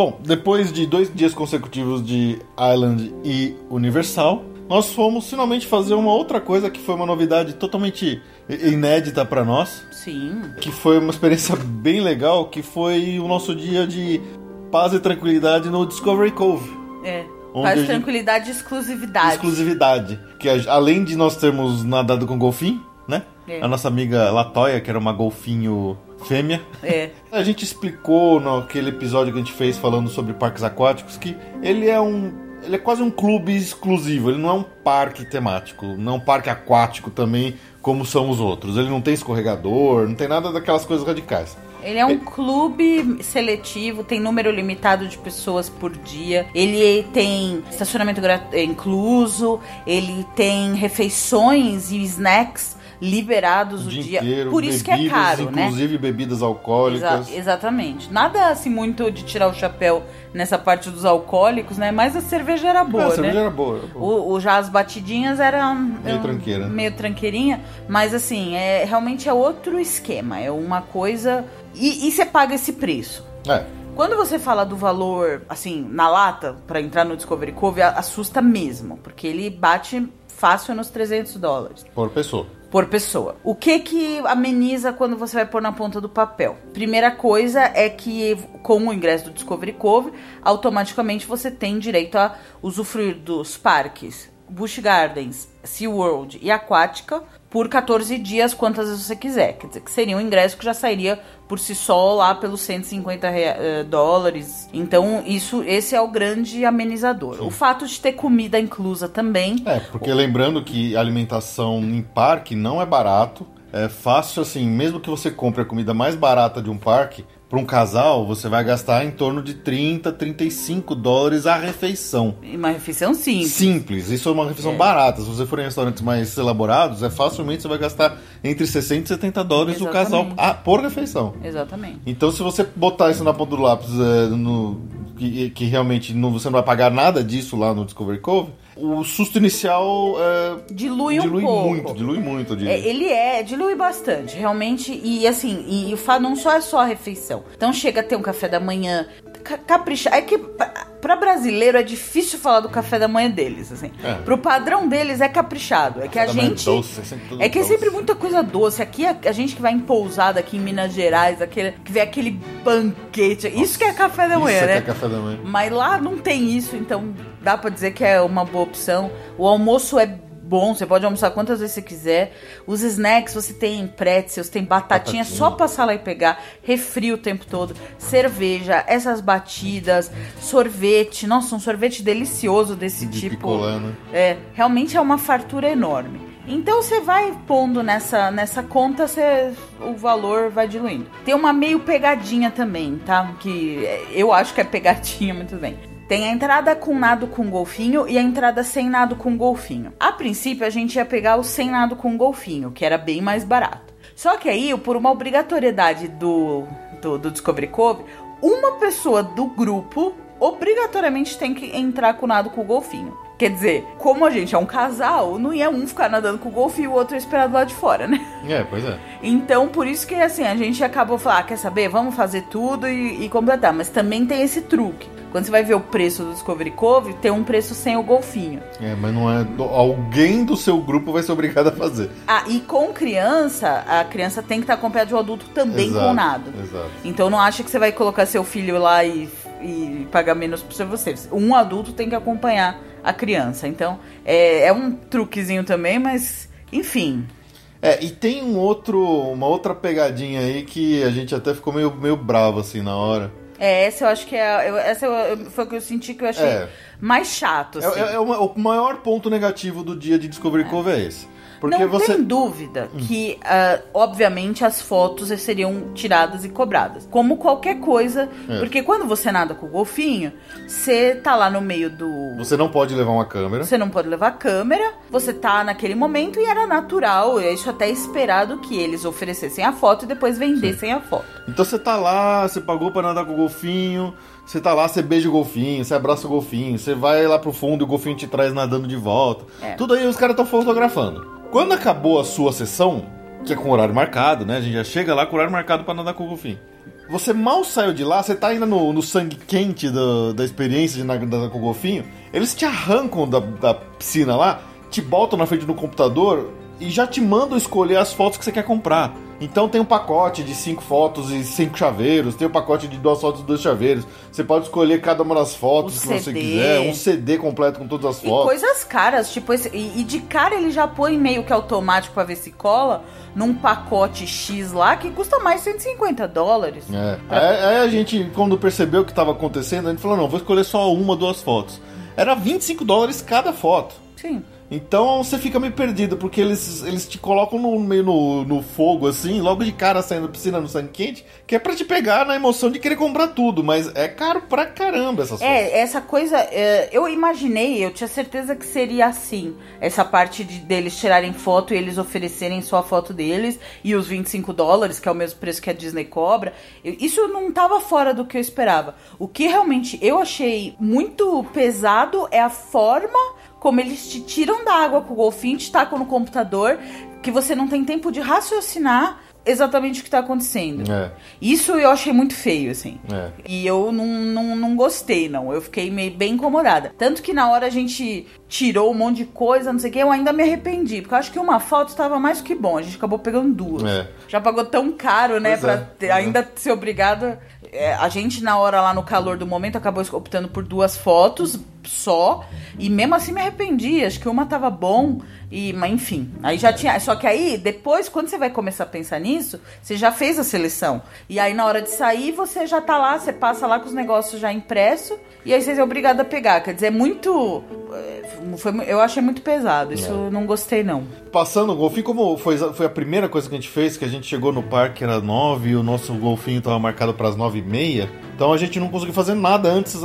Bom, depois de dois dias consecutivos de Island e Universal, nós fomos finalmente fazer uma outra coisa que foi uma novidade totalmente inédita pra nós, Sim. que foi uma experiência bem legal, que foi o nosso dia de paz e tranquilidade no Discovery Cove. É. Gente- tranquilidade e exclusividade. Exclusividade. Que além de nós termos nadado com golfinho, né? É. A nossa amiga Latoya, que era uma golfinho fêmea. É. A gente explicou naquele episódio que a gente fez falando sobre parques aquáticos que ele é um. Ele é quase um clube exclusivo, ele não é um parque temático, não é um parque aquático também, como são os outros. Ele não tem escorregador, não tem nada daquelas coisas radicais. Ele é um clube seletivo, tem número limitado de pessoas por dia. Ele tem estacionamento é, incluso, ele tem refeições e snacks liberados o, O dia inteiro, por isso que é bebidas, caro, né? inclusive bebidas alcoólicas. Exa- exatamente. Nada assim muito de tirar o chapéu nessa parte dos alcoólicos, né? Mas a cerveja era boa, a né? cerveja era boa. era boa. O, o- já as batidinhas eram Meio eram tranqueira. meio tranqueirinha, mas assim, é realmente é outro esquema, é uma coisa e, e você paga esse preço. É, Quando você fala do valor, assim, na lata, pra entrar no Discovery Cove, a- assusta mesmo, porque ele bate fácil nos 300 dólares por pessoa. Por pessoa. O que que ameniza quando você vai pôr na ponta do papel? Primeira coisa é que com o ingresso do Discovery Cove, automaticamente você tem direito a usufruir dos parques Busch Gardens, SeaWorld e Aquática por 14 dias, quantas vezes você quiser. Quer dizer, que seria um ingresso que já sairia por si só lá pelos 150 rea- eh, dólares. Então, isso, esse é o grande amenizador. O fato de ter comida inclusa também. É, porque lembrando que alimentação em parque não é barato. É fácil assim, mesmo que você compre a comida mais barata de um parque, para um casal, você vai gastar em torno de 30, 35 dólares a refeição. E Uma refeição simples. Simples, isso é uma refeição É. barata. Se você for em restaurantes mais elaborados, é facilmente você vai gastar entre 60 e 70 dólares o casal Exatamente. ah, por refeição. Exatamente. Então, se você botar isso na ponta do lápis, é, no, que, que realmente não, você não vai pagar nada disso lá no Discovery Cove, o susto inicial é, Dilui um dilui pouco. muito, dilui muito. diria. É, ele é, dilui bastante, realmente. E assim, e o não só é só a refeição. Então chega a ter um café da manhã, caprichar. É que pra brasileiro é difícil falar do café da manhã deles, assim. É. Pro padrão deles é caprichado. É que a manhã gente. doce, é sempre tudo É que é doce. sempre muita coisa doce. Aqui, a, a gente que vai em pousada aqui em Minas Gerais, aquele, que vê aquele banquete. isso que é café da manhã, Isso né? é que é café da manhã. Mas lá não tem isso, então dá pra dizer que é uma boa opção. O almoço é bom, você pode almoçar quantas vezes você quiser. Os snacks, você tem pretzels, tem batatinha, Batatinha. só passar lá e pegar. Refri o tempo todo. Cerveja, essas batidas, sorvete. Nossa, um sorvete delicioso desse De tipo. picolé, né? É, realmente é uma fartura enorme. Então você vai pondo nessa, nessa conta, você, o valor vai diluindo. Tem uma meio pegadinha também, tá? Que eu acho que é pegadinha, muito bem. Tem a entrada com nado com golfinho e a entrada sem nado com golfinho. A princípio a gente ia pegar o sem nado com golfinho, que era bem mais barato. Só que aí, por uma obrigatoriedade do, do, do Discovery Cove, uma pessoa do grupo obrigatoriamente tem que entrar com nado com golfinho. Quer dizer, como a gente é um casal, não ia um ficar nadando com o golfinho e o outro esperar do lado de fora, né? É, pois é. Então, por isso que assim, a gente acabou falando, ah, quer saber? Vamos fazer tudo e, e completar. Mas também tem esse truque. Quando você vai ver o preço do Discovery Cove, tem um preço sem o golfinho. É, mas não é. Alguém do seu grupo vai ser obrigado a fazer. Ah, e com criança, a criança tem que estar acompanhada de um adulto também Exato, com nado. Exato. Então não acha que você vai colocar seu filho lá e, e pagar menos pra você. Um adulto tem que acompanhar a criança. Então é, é um truquezinho também, mas enfim. É, e tem um outro, uma outra pegadinha aí que a gente até ficou meio, meio bravo assim na hora. É, essa eu acho que é. eu- essa eu- foi o que eu senti que eu achei É. mais chato. É, Assim. é- é uma- o maior ponto negativo do dia de Discovery Cove é esse. Porque não você. tem dúvida que, ah, obviamente, as fotos seriam tiradas e cobradas. Como qualquer coisa. É. Porque quando você nada com o golfinho, você tá lá no meio do. Você não pode levar uma câmera. Você não pode levar câmera, você tá naquele momento e era natural, é isso até esperado que eles oferecessem a foto e depois vendessem a foto. Então você tá lá, você pagou pra nadar com o golfinho, você tá lá, você beija o golfinho, você abraça o golfinho, você vai lá pro fundo e o golfinho te traz nadando de volta. É. Tudo aí os caras estão fotografando. Quando acabou a sua sessão, que é com horário marcado, né? A gente já chega lá com horário marcado pra nadar com o golfinho. Você mal saiu de lá, você tá ainda no, no sangue quente do- da experiência de nadar com o golfinho, eles te arrancam da, da piscina lá, te botam na frente do computador e já te mandam escolher as fotos que você quer comprar. Então tem um pacote de cinco fotos e cinco chaveiros, tem um pacote de duas fotos e dois chaveiros. Você pode escolher cada uma das fotos O que você CD. quiser, um CD completo com todas as E fotos. coisas caras, tipo, esse, e, e de cara ele já põe meio que automático pra ver se cola num pacote X lá que custa mais de 150 dólares. É. Aí, aí a gente, quando percebeu o que estava acontecendo, a gente falou: não, vou escolher só uma duas fotos. Era 25 dólares cada foto. Sim. Então você fica meio perdido, porque eles, eles te colocam no meio no, no fogo, assim, logo de cara saindo da piscina no sangue quente, que é pra te pegar na emoção de querer comprar tudo, mas é caro pra caramba essas fotos. É, essa coisa, é, eu imaginei, eu tinha certeza que seria assim. Essa parte de, deles tirarem foto e eles oferecerem só a foto deles e os 25 dólares, que é o mesmo preço que a Disney cobra. isso não tava fora do que eu esperava. O que realmente eu achei muito pesado é a forma como eles te tiram da água com o golfinho, te tacam no computador, que você não tem tempo de raciocinar exatamente o que tá acontecendo. É. Isso eu achei muito feio, assim. É. E eu não, não, não gostei, não. Eu fiquei meio bem incomodada. Tanto que na hora a gente tirou um monte de coisa, não sei o que, eu ainda me arrependi. Porque eu acho que uma foto estava mais que bom. A gente acabou pegando duas. É. Já pagou tão caro, né? Pois pra é, ter- é. ainda ser obrigada. É, a gente, na hora lá no calor do momento, acabou optando por duas fotos só. E mesmo assim me arrependi. Acho que uma tava bom. E, mas enfim, aí já tinha. Só que aí, depois, quando você vai começar a pensar nisso, você já fez a seleção. E aí, na hora de sair, você já tá lá, você passa lá com os negócios já impresso. E aí você é obrigado a pegar. Quer dizer, é muito. é, Foi, eu achei muito pesado. Isso eu não gostei, não. Passando o golfinho, como foi, foi a primeira coisa que a gente fez, que a gente chegou no parque, era 9 e o nosso golfinho estava marcado para as 9 e meia. Então a gente não conseguiu fazer nada antes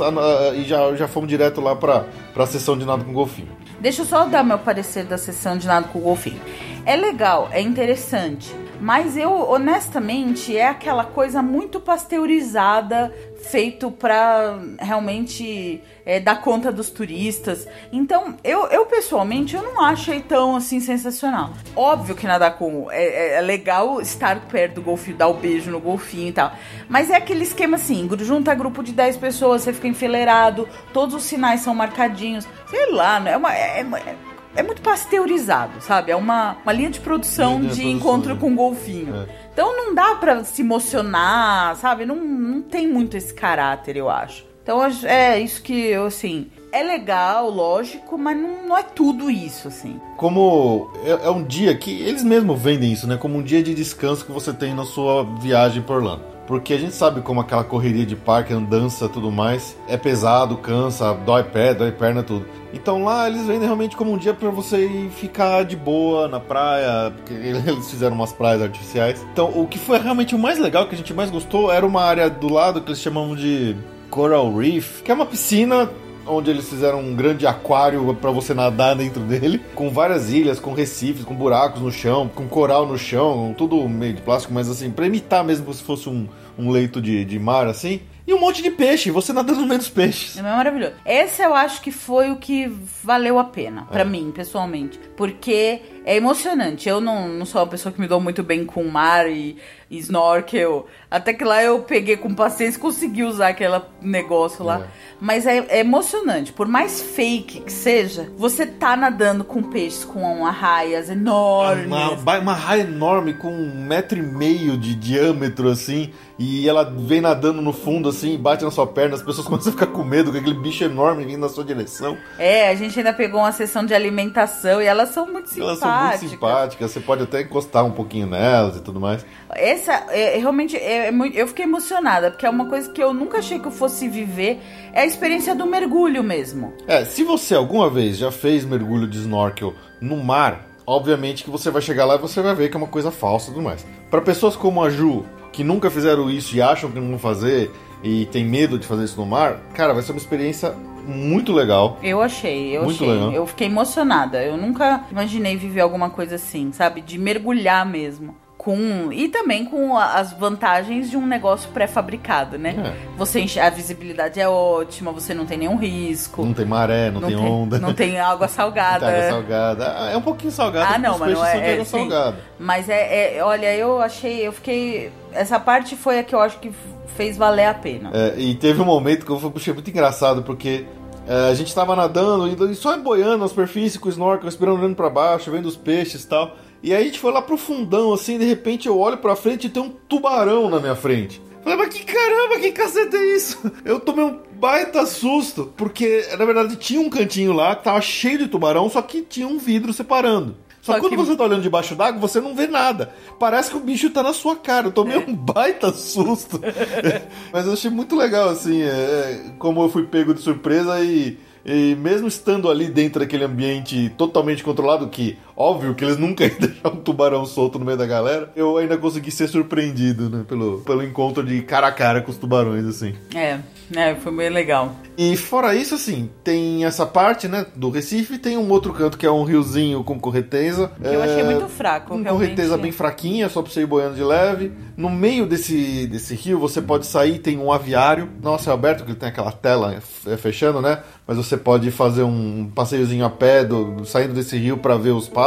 e já, já fomos direto lá para a sessão de nada com golfinho. Deixa eu só dar meu parecer da sessão de nada com golfinho. É legal, é interessante, mas eu, honestamente, é aquela coisa muito pasteurizada, feito pra realmente é, dar conta dos turistas. Então, eu, eu pessoalmente, eu não achei tão assim sensacional. Óbvio que nadar com é, é- é legal estar perto do golfinho, dar o beijo no golfinho e tal. Mas é aquele esquema assim, junta grupo de 10 pessoas, você fica enfileirado, todos os sinais são marcadinhos. Sei lá, né? É, uma, é, é- é muito pasteurizado, sabe? É uma, uma linha de produção Linha de, de produção, encontro né? com golfinho. É. Então não dá pra se emocionar, sabe? Não, não tem muito esse caráter, eu acho. Então é isso que eu, assim. É legal, lógico, mas não, não é tudo isso, assim. Como é, é um dia que eles mesmos vendem isso, né? Como um dia de descanso que você tem na sua viagem por Orlando. Porque a gente sabe como aquela correria de parque, andança tudo mais, é pesado, cansa, dói pé, dói perna, tudo. Então lá eles vendem realmente como um dia pra você ficar de boa na praia, porque eles fizeram umas praias artificiais. Então o que foi realmente o mais legal, que a gente mais gostou, era uma área do lado que eles chamam de Coral Reef, que é uma piscina onde eles fizeram um grande aquário pra você nadar dentro dele, com várias ilhas, com recifes, com buracos no chão, com coral no chão, tudo meio de plástico, mas assim, pra imitar mesmo como se fosse um, um leito de, de mar, assim. E um monte de peixe, você nadando no meio dos peixes. É maravilhoso. Esse eu acho que foi o que valeu a pena, pra É. mim, pessoalmente. Porque é emocionante. Eu não, não sou uma pessoa que me dou muito bem com mar e, e snorkel. Até que lá eu peguei com paciência e consegui usar aquele negócio lá. É. Mas é, é emocionante. Por mais fake que seja, você tá nadando com peixes com arraias enormes. Uma, uma raia enorme com um metro e meio de diâmetro, assim, e ela vem nadando no fundo, assim, e bate na sua perna, as pessoas começam a ficar com medo com aquele bicho enorme vindo na sua direção. É, a gente ainda pegou uma sessão de alimentação e elas são muito Elas simpáticas. muito simpáticas, você pode até encostar um pouquinho nelas e tudo mais. Essa, é, realmente, é, é eu fiquei emocionada, porque é uma coisa que eu nunca achei que eu fosse viver. É a experiência do mergulho mesmo. É, se você alguma vez já fez mergulho de snorkel no mar, obviamente que você vai chegar lá e você vai ver que é uma coisa falsa e tudo mais. Para pessoas como a Ju, que nunca fizeram isso e acham que não vão fazer e tem medo de fazer isso no mar, cara, vai ser uma experiência muito legal. Eu achei, eu Muito achei. legal. Eu fiquei emocionada. Eu nunca imaginei viver alguma coisa assim, sabe? De mergulhar mesmo. Com, e também com as vantagens de um negócio pré-fabricado, né? É. Você enche- a visibilidade é ótima, você não tem nenhum risco. Não tem maré, não, tem, onda. Não tem água salgada. Não tem água salgada. Ah, É um pouquinho salgada, Ah, não, mas não é- é, água sim. salgada. Mas é, é- olha, eu achei, eu fiquei. Essa parte foi a que eu acho que fez valer a pena. É, e teve um momento que eu achei muito engraçado, porque é, a gente tava nadando e só boiando na superfície com o snorkel, esperando olhando pra baixo, vendo os peixes e tal. E aí a gente foi lá pro fundão, assim, de repente eu olho pra frente e tem um tubarão na minha frente. Falei, mas que caramba, que cacete é isso? Eu tomei um baita susto, porque na verdade tinha um cantinho lá que tava cheio de tubarão, só que tinha um vidro separando. Só, Só que quando que- você tá olhando debaixo d'água, você não vê nada. Parece que o bicho tá na sua cara. Eu tomei um baita susto. Mas eu achei muito legal, assim, é, é, como eu fui pego de surpresa e, e mesmo estando ali dentro daquele ambiente totalmente controlado, que óbvio que eles nunca iam deixar um tubarão solto no meio da galera, eu ainda consegui ser surpreendido, né, pelo, pelo encontro de cara a cara com os tubarões, assim. É, é, foi bem legal. E fora isso, assim, tem essa parte, né, do Recife, tem um outro canto que é um riozinho com correnteza. Que eu achei É, muito fraco, Com correnteza bem fraquinha, só pra você ir boiando de leve. No meio desse, desse rio, você pode sair, tem um aviário. Nossa, é aberto, que ele tem aquela tela é, fechando, né? Mas você pode fazer um passeiozinho a pé, do, saindo desse rio pra ver os pássaros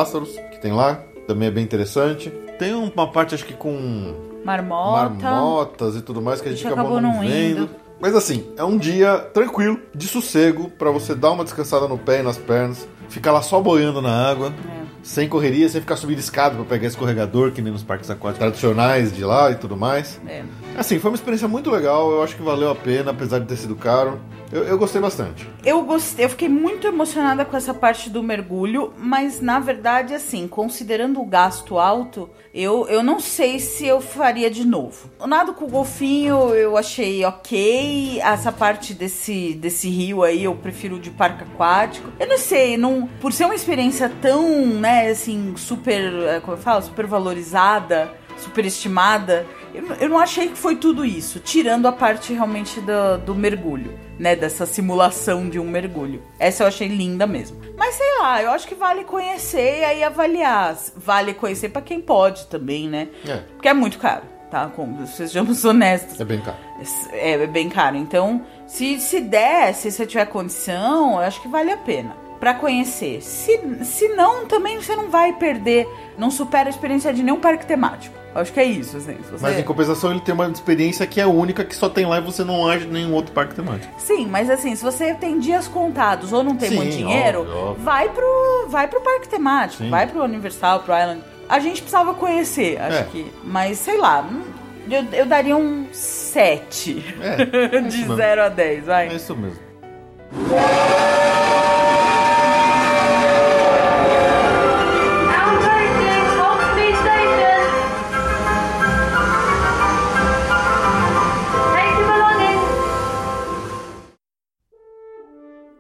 que tem lá. Também é bem interessante. Tem uma parte, acho que com Marmota. marmotas e tudo mais que a gente acabou, acabou não vendo. indo. Mas assim, é um dia tranquilo, de sossego, pra você dar uma descansada no pé e nas pernas, ficar lá só boiando na água, É. sem correria, sem ficar subindo escada pra pegar escorregador, que nem nos parques aquáticos tradicionais de lá e tudo mais. É. Assim, foi uma experiência muito legal, eu acho que valeu a pena, apesar de ter sido caro. Eu, eu gostei bastante. Eu gostei, eu fiquei muito emocionada com essa parte do mergulho, mas na verdade, assim, considerando o gasto alto, eu, eu não sei se eu faria de novo. O nado com o golfinho eu achei ok. Essa parte desse, desse rio aí eu prefiro de parque aquático. Eu não sei, não, por ser uma experiência tão, né, assim, super, eh, como eu falo, super valorizada, superestimada, eu, eu não achei que foi tudo isso, tirando a parte realmente do, do mergulho, né? Dessa simulação de um mergulho. Essa eu achei linda mesmo. Mas sei lá, eu acho que vale conhecer e aí avaliar. Vale conhecer pra quem pode também, né? É, Porque é muito caro, tá? Como, sejamos honestos. é bem caro. É, é bem caro. Então, se, se der, se você tiver condição, eu acho que vale a pena. Pra conhecer. Se, se não, também você não vai perder. Não supera a experiência de nenhum parque temático. Acho que é isso, assim. Você... Mas em compensação ele tem uma experiência que é única, que só tem lá e você não age em nenhum outro parque temático. Sim, mas assim, se você tem dias contados ou não tem Sim, muito dinheiro, óbvio, óbvio. vai pro vai pro parque temático, Sim. vai pro Universal, pro Island. A gente precisava conhecer, acho É. que. Mas sei lá, eu, eu daria um 7 É, é de mesmo. 0 a 10, vai. É isso mesmo.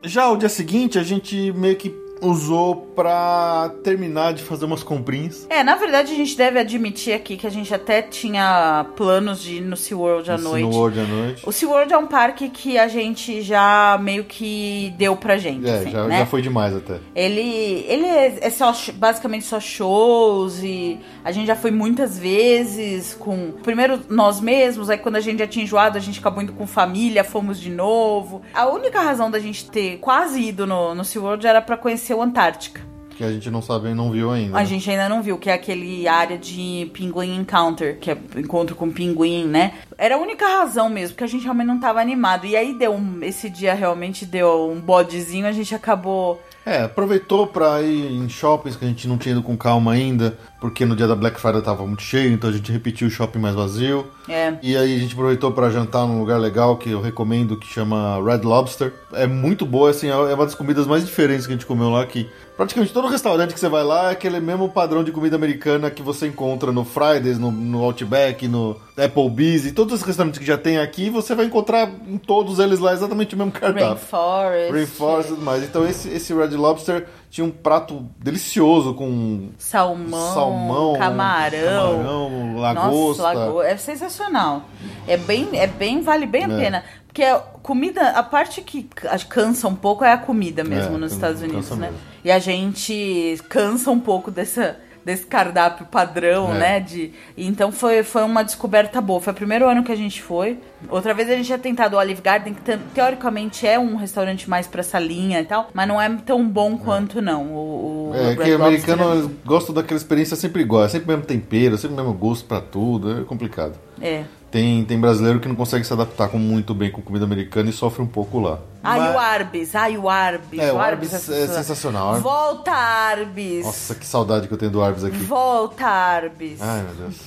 Já o dia seguinte a gente meio que usou pra terminar de fazer umas comprinhas. É, na verdade a gente deve admitir aqui que a gente até tinha planos de ir no SeaWorld à No noite. World à noite. O SeaWorld é um parque que a gente já meio que deu pra gente, É, assim, já, né? já foi demais até. Ele, ele é, é só, basicamente só shows e a gente já foi muitas vezes com. Primeiro nós mesmos, aí quando a gente já tinha enjoado, a gente acabou indo com família, fomos de novo. A única razão da gente ter quase ido no, no SeaWorld era pra conhecer o Antártica. Que a gente não sabe e não viu ainda. A né? gente ainda não viu, que é aquele área de Pinguim Encounter, que é encontro com pinguim, né? Era a única razão mesmo, que a gente realmente não tava animado. E aí deu um, esse dia realmente deu um bodezinho, a gente acabou. É, aproveitou pra ir em shoppings que a gente não tinha ido com calma ainda, porque no dia da Black Friday tava muito cheio, então a gente repetiu o shopping mais vazio. É. E aí a gente aproveitou pra jantar num lugar legal que eu recomendo, que chama Red Lobster. É muito boa, assim, é uma das comidas mais diferentes que a gente comeu lá, que praticamente todo restaurante que você vai lá é aquele mesmo padrão de comida americana que você encontra no Fridays, no, no Outback, no Applebee's e todos os restaurantes que já tem aqui, você vai encontrar em todos eles lá exatamente o mesmo cardápio. Rainforest. Rainforest e tudo mais. Então esse, esse Red Lobster tinha um prato delicioso com Salmão, salmão, camarão. camarão, lagosta. Nossa. É sensacional. É bem, é bem, vale bem a É. pena. Porque a comida, a parte que ca- cansa um pouco é a comida mesmo É, nos Estados Unidos, né? mesmo. E a gente cansa um pouco dessa desse cardápio padrão, É. né? De, então foi, foi uma descoberta boa. Foi o primeiro ano que a gente foi. Outra vez a gente tinha tentado o Olive Garden, que te- teoricamente é um restaurante mais pra essa linha e tal, mas não é tão bom quanto não. O, o É, que Lobster americano é- eles gostam daquela experiência sempre igual, é sempre o mesmo tempero, sempre o mesmo gosto pra tudo, é complicado. É. Tem, tem brasileiro que não consegue se adaptar com, muito bem com comida americana e sofre um pouco lá. Ai, Mas- o Arby's, ai, o Arby's. É, o Arby's é sensacional. Volta, Arby's. Nossa, que saudade que eu tenho do Arby's aqui. Volta, Arby's. Ai, meu Deus.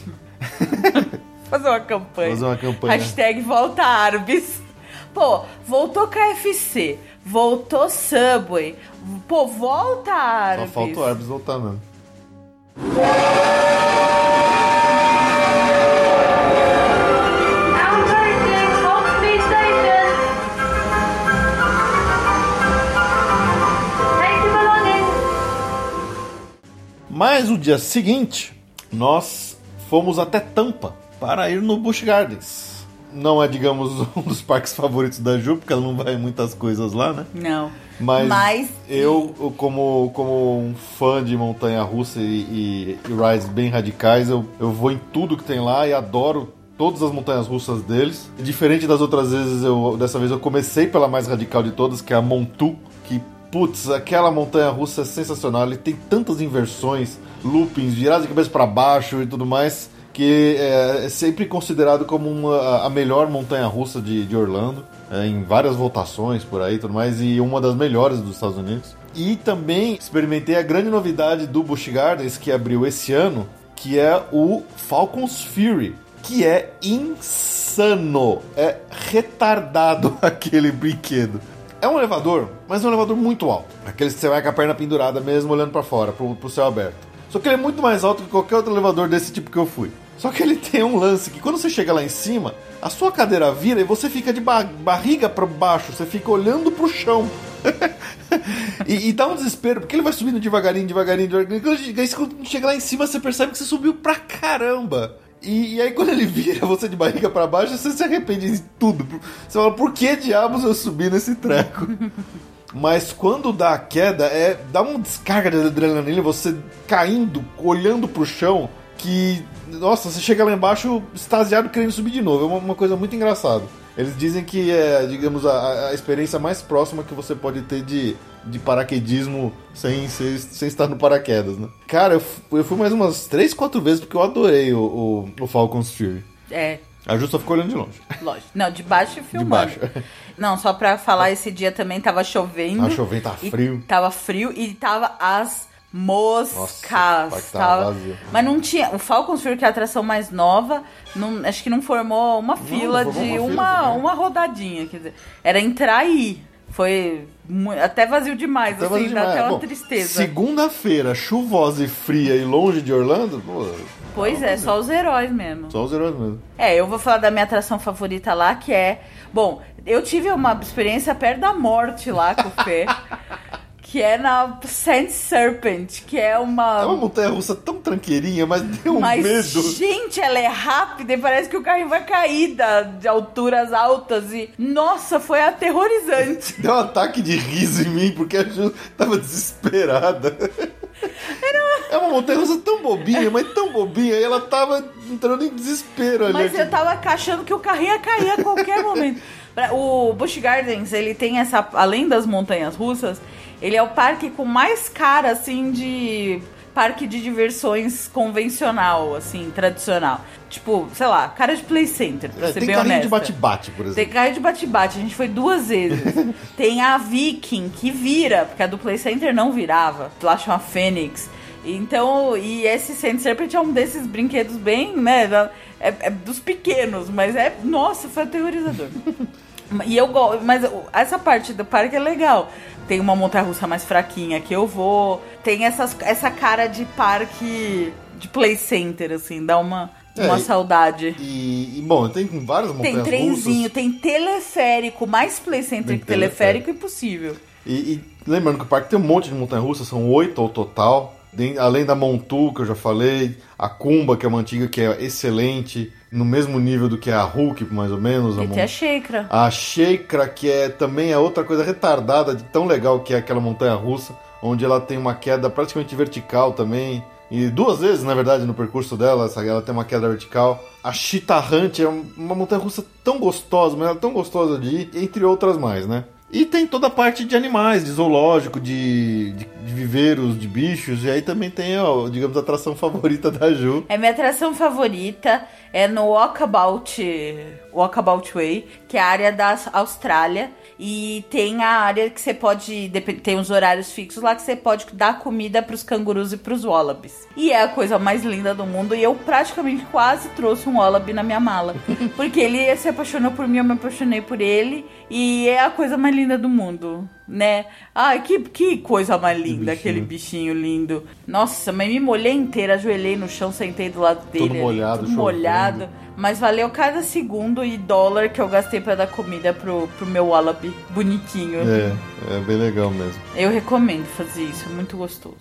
Fazer uma campanha. Fazer uma campanha. Hashtag volta Arby's. Pô, voltou KFC. Voltou Subway. Pô, volta Só Arby's. falta o Arby's voltar mesmo. Mas o dia seguinte, nós fomos até Tampa para ir no Busch Gardens. Não é, digamos, um dos parques favoritos da Ju, porque ela não vai muitas coisas lá, né? Não. Mas, Mas- eu, como, como um fã de montanha russa e, e, e rides bem radicais, eu, eu vou em tudo que tem lá e adoro todas as montanhas russas deles. Diferente das outras vezes, eu dessa vez eu comecei pela mais radical de todas, que é a Montu, putz, aquela montanha russa é sensacional. Ele tem tantas inversões, loopings, viradas de cabeça para baixo e tudo mais, que é, é sempre considerado como uma, a melhor montanha russa de, de Orlando, é, em várias votações por aí e tudo mais, e uma das melhores dos Estados Unidos. E também experimentei a grande novidade do Busch Gardens, que abriu esse ano, que é o Falcon's Fury, que é insano, é retardado aquele brinquedo. É um elevador, mas é um elevador muito alto. Aquele que você vai com a perna pendurada mesmo, olhando pra fora, pro, pro céu aberto. Só que ele é muito mais alto que qualquer outro elevador desse tipo que eu fui. Só que ele tem um lance que quando você chega lá em cima, a sua cadeira vira e você fica de ba- barriga pra baixo, você fica olhando pro chão. e, e dá um desespero, porque ele vai subindo devagarinho, devagarinho, devagarinho. Quando chega lá em cima, você percebe que você subiu pra caramba. E, e aí quando ele vira você de barriga pra baixo, você se arrepende de tudo. Você fala, por que diabos eu subi nesse treco? Mas quando dá a queda, é dá uma descarga de adrenalina, você caindo, olhando pro chão, que, nossa, você chega lá embaixo extasiado querendo subir de novo. É uma, uma coisa muito engraçada. Eles dizem que é, digamos, a, a experiência mais próxima que você pode ter de, de paraquedismo sem, sem, sem estar no paraquedas, né? Cara, eu, eu fui mais umas 3, 4 vezes porque eu adorei o, o, o Falcon's Fury. É, A Ju só ficou olhando de longe. lógico. Não, de baixo e filmando. baixo. Não, só pra falar, esse dia também tava chovendo. Tava chovendo, tava frio. Tava frio e tava as moscas. Nossa, tava vazio. Mas não tinha. O Falcons Fury, que é a atração mais nova, não, acho que não formou uma fila não formou de uma fila uma, também. uma rodadinha. Quer dizer, era entrar e ir. Foi até vazio demais, Até assim, vazio dá demais. até uma Bom, tristeza. Segunda-feira, chuvosa e fria e longe de Orlando, pô, Pois é, só os heróis mesmo. só os heróis mesmo. É, eu vou falar da minha atração favorita lá, que é. Bom, eu tive uma experiência perto da morte lá com o Fê. que é na Sand Serpent, que é uma. É uma montanha russa tão tranqueirinha, mas deu um Mas, medo. gente, ela é rápida e parece que o carrinho vai cair da, de alturas altas. E, nossa, foi aterrorizante. Deu um ataque de riso em mim, porque a Ju tava desesperada. É uma montanha russa tão bobinha, mas tão bobinha, e ela tava entrando em desespero ali. Mas eu tava achando que o carrinho ia cair a qualquer momento. O Busch Gardens, ele tem essa. Além das montanhas russas, ele é o parque com mais cara, assim, de. Parque de diversões convencional, assim, tradicional. Tipo, sei lá, cara de play center, pra É, ser tem bem carrinho de honesta. bate-bate, por Tem exemplo. carro de bate-bate, a gente foi duas vezes. Tem a Viking, que vira, porque a do Play Center não virava. Lá chama Fênix. Então, e esse Sand Serpent é um desses brinquedos bem, né? É, é dos pequenos, mas é. Nossa, foi aterrorizador. e eu gosto. Mas essa parte do parque é legal. Tem uma montanha russa mais fraquinha que eu vou. Tem essas, essa cara de parque de Play Center, assim, dá uma, É, uma saudade. E, e, bom, tem várias Tem montanhas trenzinho, russas. tem teleférico, mais play center Tem que teleférico impossível. E, e lembrando que o parque tem um monte de montanha russa, são oito ao total. Tem- além da Montu, que eu já falei, a Kumba, que é uma antiga que é excelente, no mesmo nível do que a Hulk, mais ou menos. a E Mon- tem a Sheikra. A Sheikra, que é também é outra coisa retardada de tão legal que é aquela montanha russa, onde ela tem uma queda praticamente vertical também. E duas vezes, na verdade, no percurso dela, essa- ela tem uma queda vertical. A Cheetah Hunt é um- uma montanha russa tão gostosa, mas ela é tão gostosa de ir, entre outras mais, né? E tem toda a parte de animais, de zoológico, de, de, de viveiros de bichos. E aí também tem, ó, digamos, a atração favorita da Ju. É minha atração favorita, é no Walkabout, Walkabout Way, que é a área da Austrália. E tem a área que você pode. Tem os horários fixos lá que você pode dar comida pros cangurus e pros wallabies. E é a coisa mais linda do mundo. E eu praticamente quase trouxe um wallaby na minha mala. Porque ele se apaixonou por mim, eu me apaixonei por ele. E é a coisa mais linda do mundo, né? Ai, que, que coisa mais linda, bichinho. aquele bichinho lindo. Nossa, mas me molhei inteira, ajoelhei no chão, sentei do lado dele. ali, molhado, tudo chovendo. molhado. Mas valeu cada segundo e dólar que eu gastei pra dar comida pro, pro meu wallaby bonitinho. É, é bem legal mesmo. Eu recomendo fazer isso, é muito gostoso.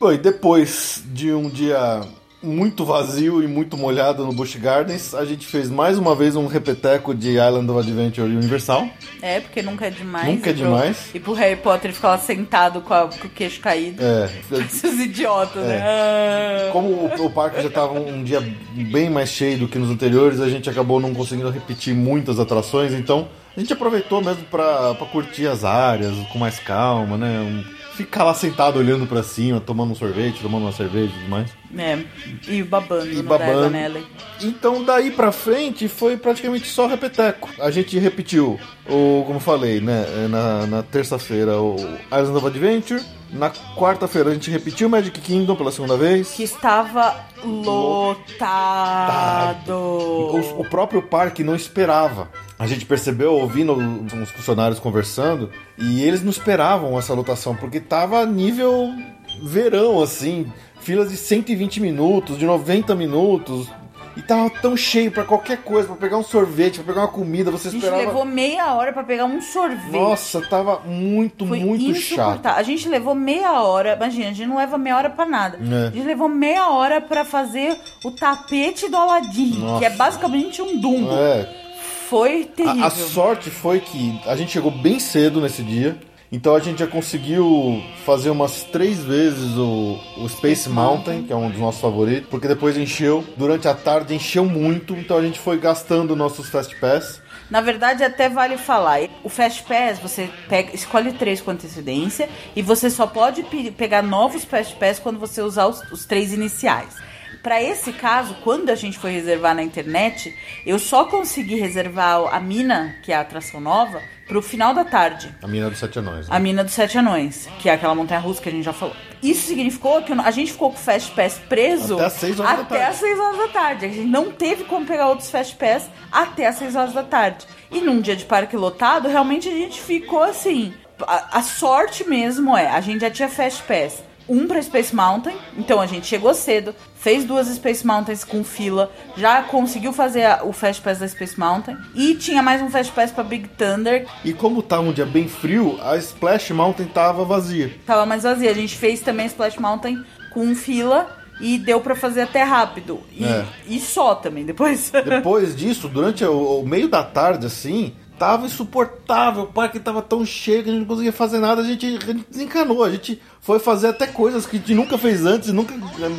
Bom, e depois de um dia muito vazio e muito molhado no Busch Gardens, a gente fez mais uma vez um repeteco de Island of Adventure Universal. É, porque nunca é demais. Nunca é pro- demais. E pro Harry Potter ficar lá sentado com, a- com o queixo caído. É, Esses idiotas, né? Ah. como o, o parque já estava um dia bem mais cheio do que nos anteriores, a gente acabou não conseguindo repetir muitas atrações, então a gente aproveitou mesmo para curtir as áreas com mais calma, né? Um- ficar lá sentado olhando para cima, tomando um sorvete, tomando uma cerveja e tudo mais. É, e babando E babando. Alley. Então daí pra frente foi praticamente só repeteco. A gente repetiu o, como falei, né, na, na terça-feira o Island of Adventure, na quarta-feira a gente repetiu Magic Kingdom pela segunda vez. Que estava lotado. O, o próprio parque não esperava. A gente percebeu ouvindo os funcionários conversando e eles não esperavam essa lotação porque tava nível verão assim, filas de 120 minutos, de 90 minutos. E tava tão cheio pra qualquer coisa, pra pegar um sorvete, pra pegar uma comida, você A gente esperava. levou meia hora pra pegar um sorvete. Nossa, tava muito, Foi muito chato. A gente levou meia hora, imagina, a gente não leva meia hora pra nada. É. A gente levou meia hora pra fazer o tapete do Aladdin, Nossa. que é basicamente um Dumbo. É, Foi terrível. A, a sorte foi que a gente chegou bem cedo nesse dia. Então a gente já conseguiu fazer umas três vezes o, o Space Mountain, que é um dos nossos favoritos, porque depois encheu, durante a tarde encheu muito, então a gente foi gastando nossos Fast Pass. Na verdade, até vale falar. O Fast Pass, você pega, escolhe três com antecedência e você só pode pe- pegar novos Fast Pass quando você usar os, os três iniciais. Para esse caso, quando a gente foi reservar na internet, eu só consegui reservar a mina, que é a atração nova, pro final da tarde. A mina dos Sete Anões. né? A mina dos Sete Anões, que é aquela montanha russa que a gente já falou. Isso significou que a gente ficou com o Fast Pass preso Até às seis horas da até tarde. às 6 horas da tarde. A gente não teve como pegar outros Fast Pass até às 6 horas da tarde. E num dia de parque lotado, realmente a gente ficou assim. A, a sorte mesmo é, a gente já tinha Fast Pass. Um pra Space Mountain, então a gente chegou cedo, fez duas Space Mountains com fila, já conseguiu fazer a- o Fast Pass da Space Mountain e tinha mais um Fast Pass pra Big Thunder, E como tá um dia bem frio, a Splash Mountain tava vazia. Tava mais vazia. A gente fez também Splash Mountain com fila e deu pra fazer até rápido. E, É. e só também, depois. Depois disso, durante o, o meio da tarde, assim, tava insuportável. O parque tava tão cheio que a gente não conseguia fazer nada. A gente, a gente desencanou. A gente foi fazer até coisas que a gente nunca fez antes nunca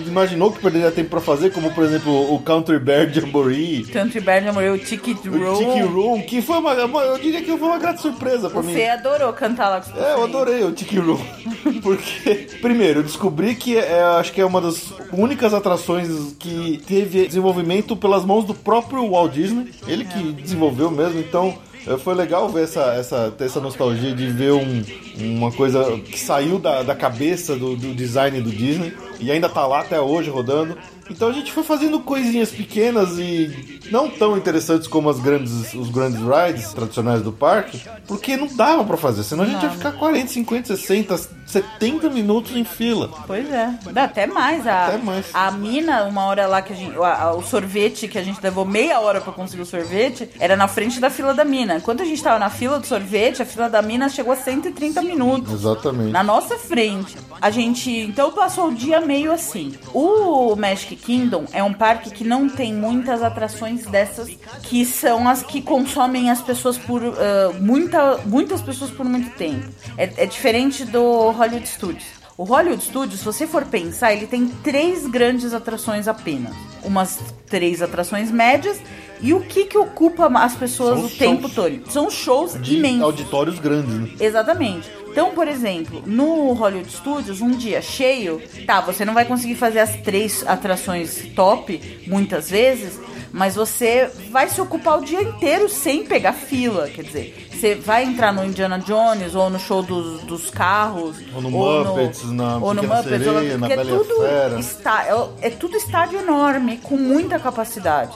imaginou que perderia tempo pra fazer, como por exemplo o Country Bear Jamboree. Country Bear já morreu, o Ticket O Roll. Tiki Room, que foi uma, uma- Eu diria que foi uma grata surpresa pra O mim. Fê adorou cantar lá com É, eu adorei o Tiki Room. Porque, primeiro, eu descobri que é, acho que é uma das únicas atrações que teve desenvolvimento pelas mãos do próprio Walt Disney. Ele que desenvolveu mesmo, então. Foi legal ver essa, essa, ter essa nostalgia de ver um- uma coisa que saiu da, da cabeça do, do design do Disney e ainda tá lá até hoje rodando. Então a gente foi fazendo coisinhas pequenas e não tão interessantes como as grandes, os grandes rides tradicionais do parque, porque não dava pra fazer, senão a gente ia ficar 40, 50, 60, 70 minutos em fila. Pois é. Dá até mais. A, Até mais. a mina, uma hora lá que a gente. a- a- o sorvete que a gente levou meia hora pra conseguir o sorvete, era na frente da fila da mina. Enquanto a gente tava na fila do sorvete, a fila da mina chegou a 130 minutos. Exatamente. Na nossa frente. A gente então passou o dia meio assim. O Magic Kingdom é um parque que não tem muitas atrações dessas que são as que consomem as pessoas por ah, muita, muitas pessoas por muito tempo. É, é diferente do Hollywood Studios. O Hollywood Studios, se você for pensar, ele tem três grandes atrações apenas. Umas três atrações médias. E o que que ocupa as pessoas o shows. tempo todo? São shows De imensos. auditórios grandes, né? Exatamente. Então, por exemplo, no Hollywood Studios, um dia cheio, tá, você não vai conseguir fazer as três atrações top muitas vezes, mas você vai se ocupar o dia inteiro sem pegar fila. Quer dizer, você vai entrar no Indiana Jones ou no show dos, dos carros. Ou no Muppets, na ou no Muppets, ou Sereia, na porque Bela e a tudo está, é, é tudo estádio enorme, com muita capacidade.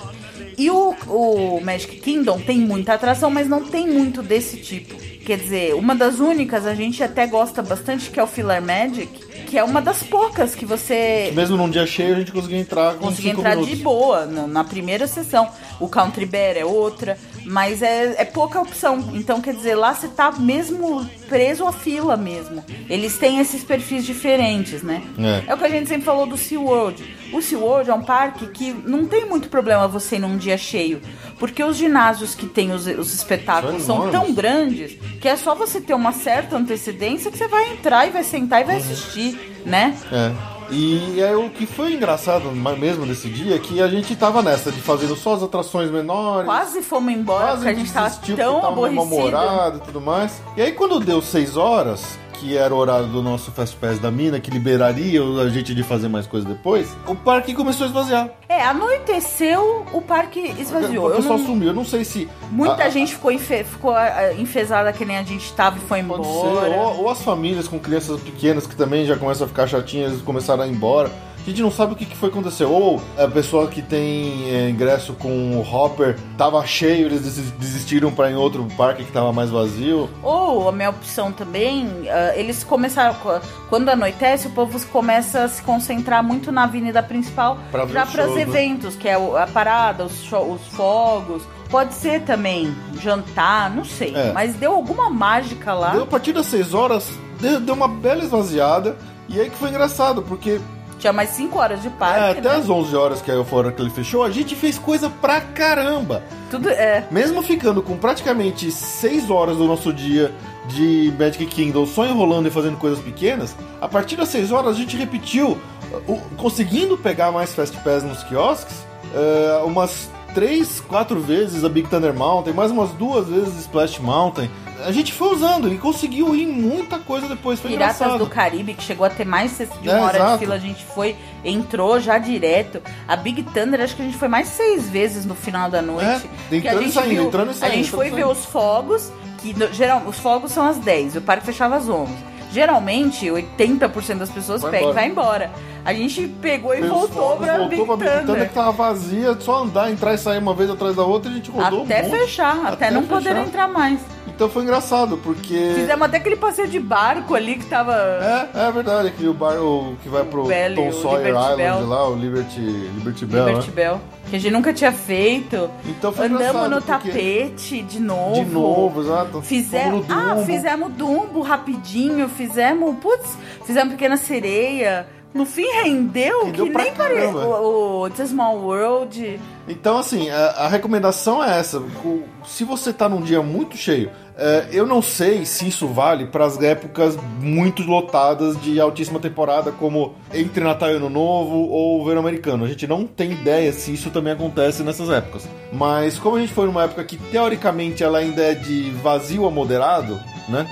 E o, o Magic Kingdom tem muita atração, mas não tem muito desse tipo. Quer dizer, uma das únicas, a gente até gosta bastante, que é o Filler Magic, que é uma das poucas que você Mesmo num dia cheio, a gente conseguia entrar com conseguir cinco entrar minutos. de boa na, na primeira sessão. O Country Bear é outra, mas é, é pouca opção. Então, quer dizer, lá você tá mesmo preso à fila mesmo. Eles têm esses perfis diferentes, né? É. o que a gente sempre falou do SeaWorld. O SeaWorld é um parque que não tem muito problema você ir num dia cheio, porque os ginásios que tem os, os espetáculos São são, tão grandes que é só você ter uma certa antecedência que você vai entrar e vai sentar e Uhum. vai assistir, né? É. E aí, o que foi engraçado mesmo nesse dia é que a gente tava nessa de fazendo só as atrações menores. Quase fomos embora, Quase porque a gente tava tão tava aborrecido. e tudo mais. E aí quando deu 6 horas, que era o horário do nosso Fast Pass da mina, que liberaria a gente de fazer mais coisa depois, o parque começou a esvaziar. É, anoiteceu, o parque esvaziou. O Eu pessoal não- sumiu, eu não sei se... Muita a- gente ficou, enfe- ficou ah, enfesada que nem a gente tava e foi embora. ou, ou as famílias com crianças pequenas que também já começam a ficar chatinhas e começaram a ir embora. A gente não sabe o que, que foi que aconteceu. Ou a pessoa que tem é, ingresso com o Hopper tava cheio, eles desis- desistiram para em outro parque que tava mais vazio. Ou a minha opção também, ah, eles começaram. co- Quando anoitece, o povo começa a se concentrar muito na avenida principal para os né? eventos, que é a parada, os, show- os fogos. Pode ser também jantar, não sei. É. Mas deu alguma mágica lá. Deu a partir das 6 horas, deu, deu uma bela esvaziada. E aí que foi engraçado, porque Tinha mais 5 horas de parque. é, até né? as 11 horas que aí fora que ele fechou, a gente fez coisa pra caramba. Tudo é. Mesmo ficando com praticamente 6 horas do nosso dia de Magic Kingdom só enrolando e fazendo coisas pequenas, a partir das 6 horas a gente repetiu, o- conseguindo pegar mais Fast Pass nos quiosques, é, umas 3, 4 vezes a Big Thunder Mountain, mais umas duas vezes Splash Mountain. A gente foi usando e conseguiu ir muita coisa depois, foi Piratas engraçado. do Caribe, que chegou a ter mais de uma É, hora exato. de fila, a gente foi, entrou já direto. A Big Thunder, acho que a gente foi mais seis vezes no final da noite. É, a entrando e gente saindo, viu- entrando e A saindo, gente entrando foi e ver saindo. os fogos, que geral, os fogos são às 10, o parque fechava às 11. Geralmente, 80% das pessoas Vai pegam e embora. vai embora. A gente pegou e os voltou pra voltou Big pra Big Thunder Thunder. que tava vazia, só andar, entrar e sair uma vez atrás da outra e a gente rodou Até um fechar, até, não poder fechar. entrar mais. Então foi engraçado, porque... Fizemos até aquele passeio de barco ali que tava. É, é verdade, que o bar o que vai pro Bell, Tom Sawyer Island Bell. lá, o Liberty, Liberty Bell, Liberty né? Bell, que a gente nunca tinha feito. Então foi Andamos no tapete de novo. De novo, exato. Fizemos, ah, fizemos Dumbo rapidinho, fizemos, putz, fizemos Pequena Sereia. No fim rendeu, Rendeu que nem caramba. O, o It's Small World. Então, assim, a, a recomendação é essa. O- se você tá num dia muito cheio, é, eu não sei se isso vale para as épocas muito lotadas de altíssima temporada, como entre Natal e Ano Novo ou Verão Americano. A gente não tem ideia se isso também acontece nessas épocas. Mas como a gente foi numa época que teoricamente ela ainda é de vazio a moderado, né?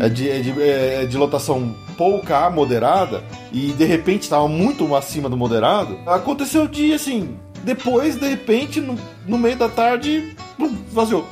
É, de, é, de, é- é de lotação pouca a moderada e de repente estava muito acima do moderado, aconteceu de assim. Depois, de repente, no, no meio da tarde, vazou.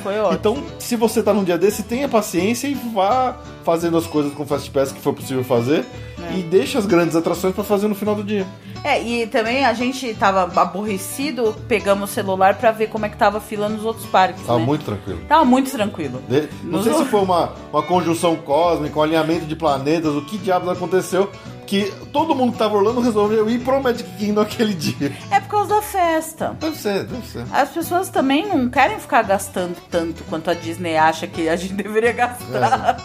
Foi ótimo. Então, se você tá num dia desse, tenha paciência e vá fazendo as coisas com Fast Pass que for possível fazer. É. E deixa as grandes atrações pra fazer no final do dia. É, e também a gente tava aborrecido, pegamos o celular pra ver como é que tava a fila nos outros parques. Tava né? muito tranquilo. Tava muito tranquilo. De- Não Nos sei se foi uma, uma conjunção cósmica, um alinhamento de planetas, o que diabos aconteceu, que todo mundo que tava Orlando resolveu ir pro Magic Kingdom aquele dia. É por causa da festa. Deve ser, deve ser. As pessoas também não querem ficar gastando tanto quanto a Disney acha que a gente deveria gastar.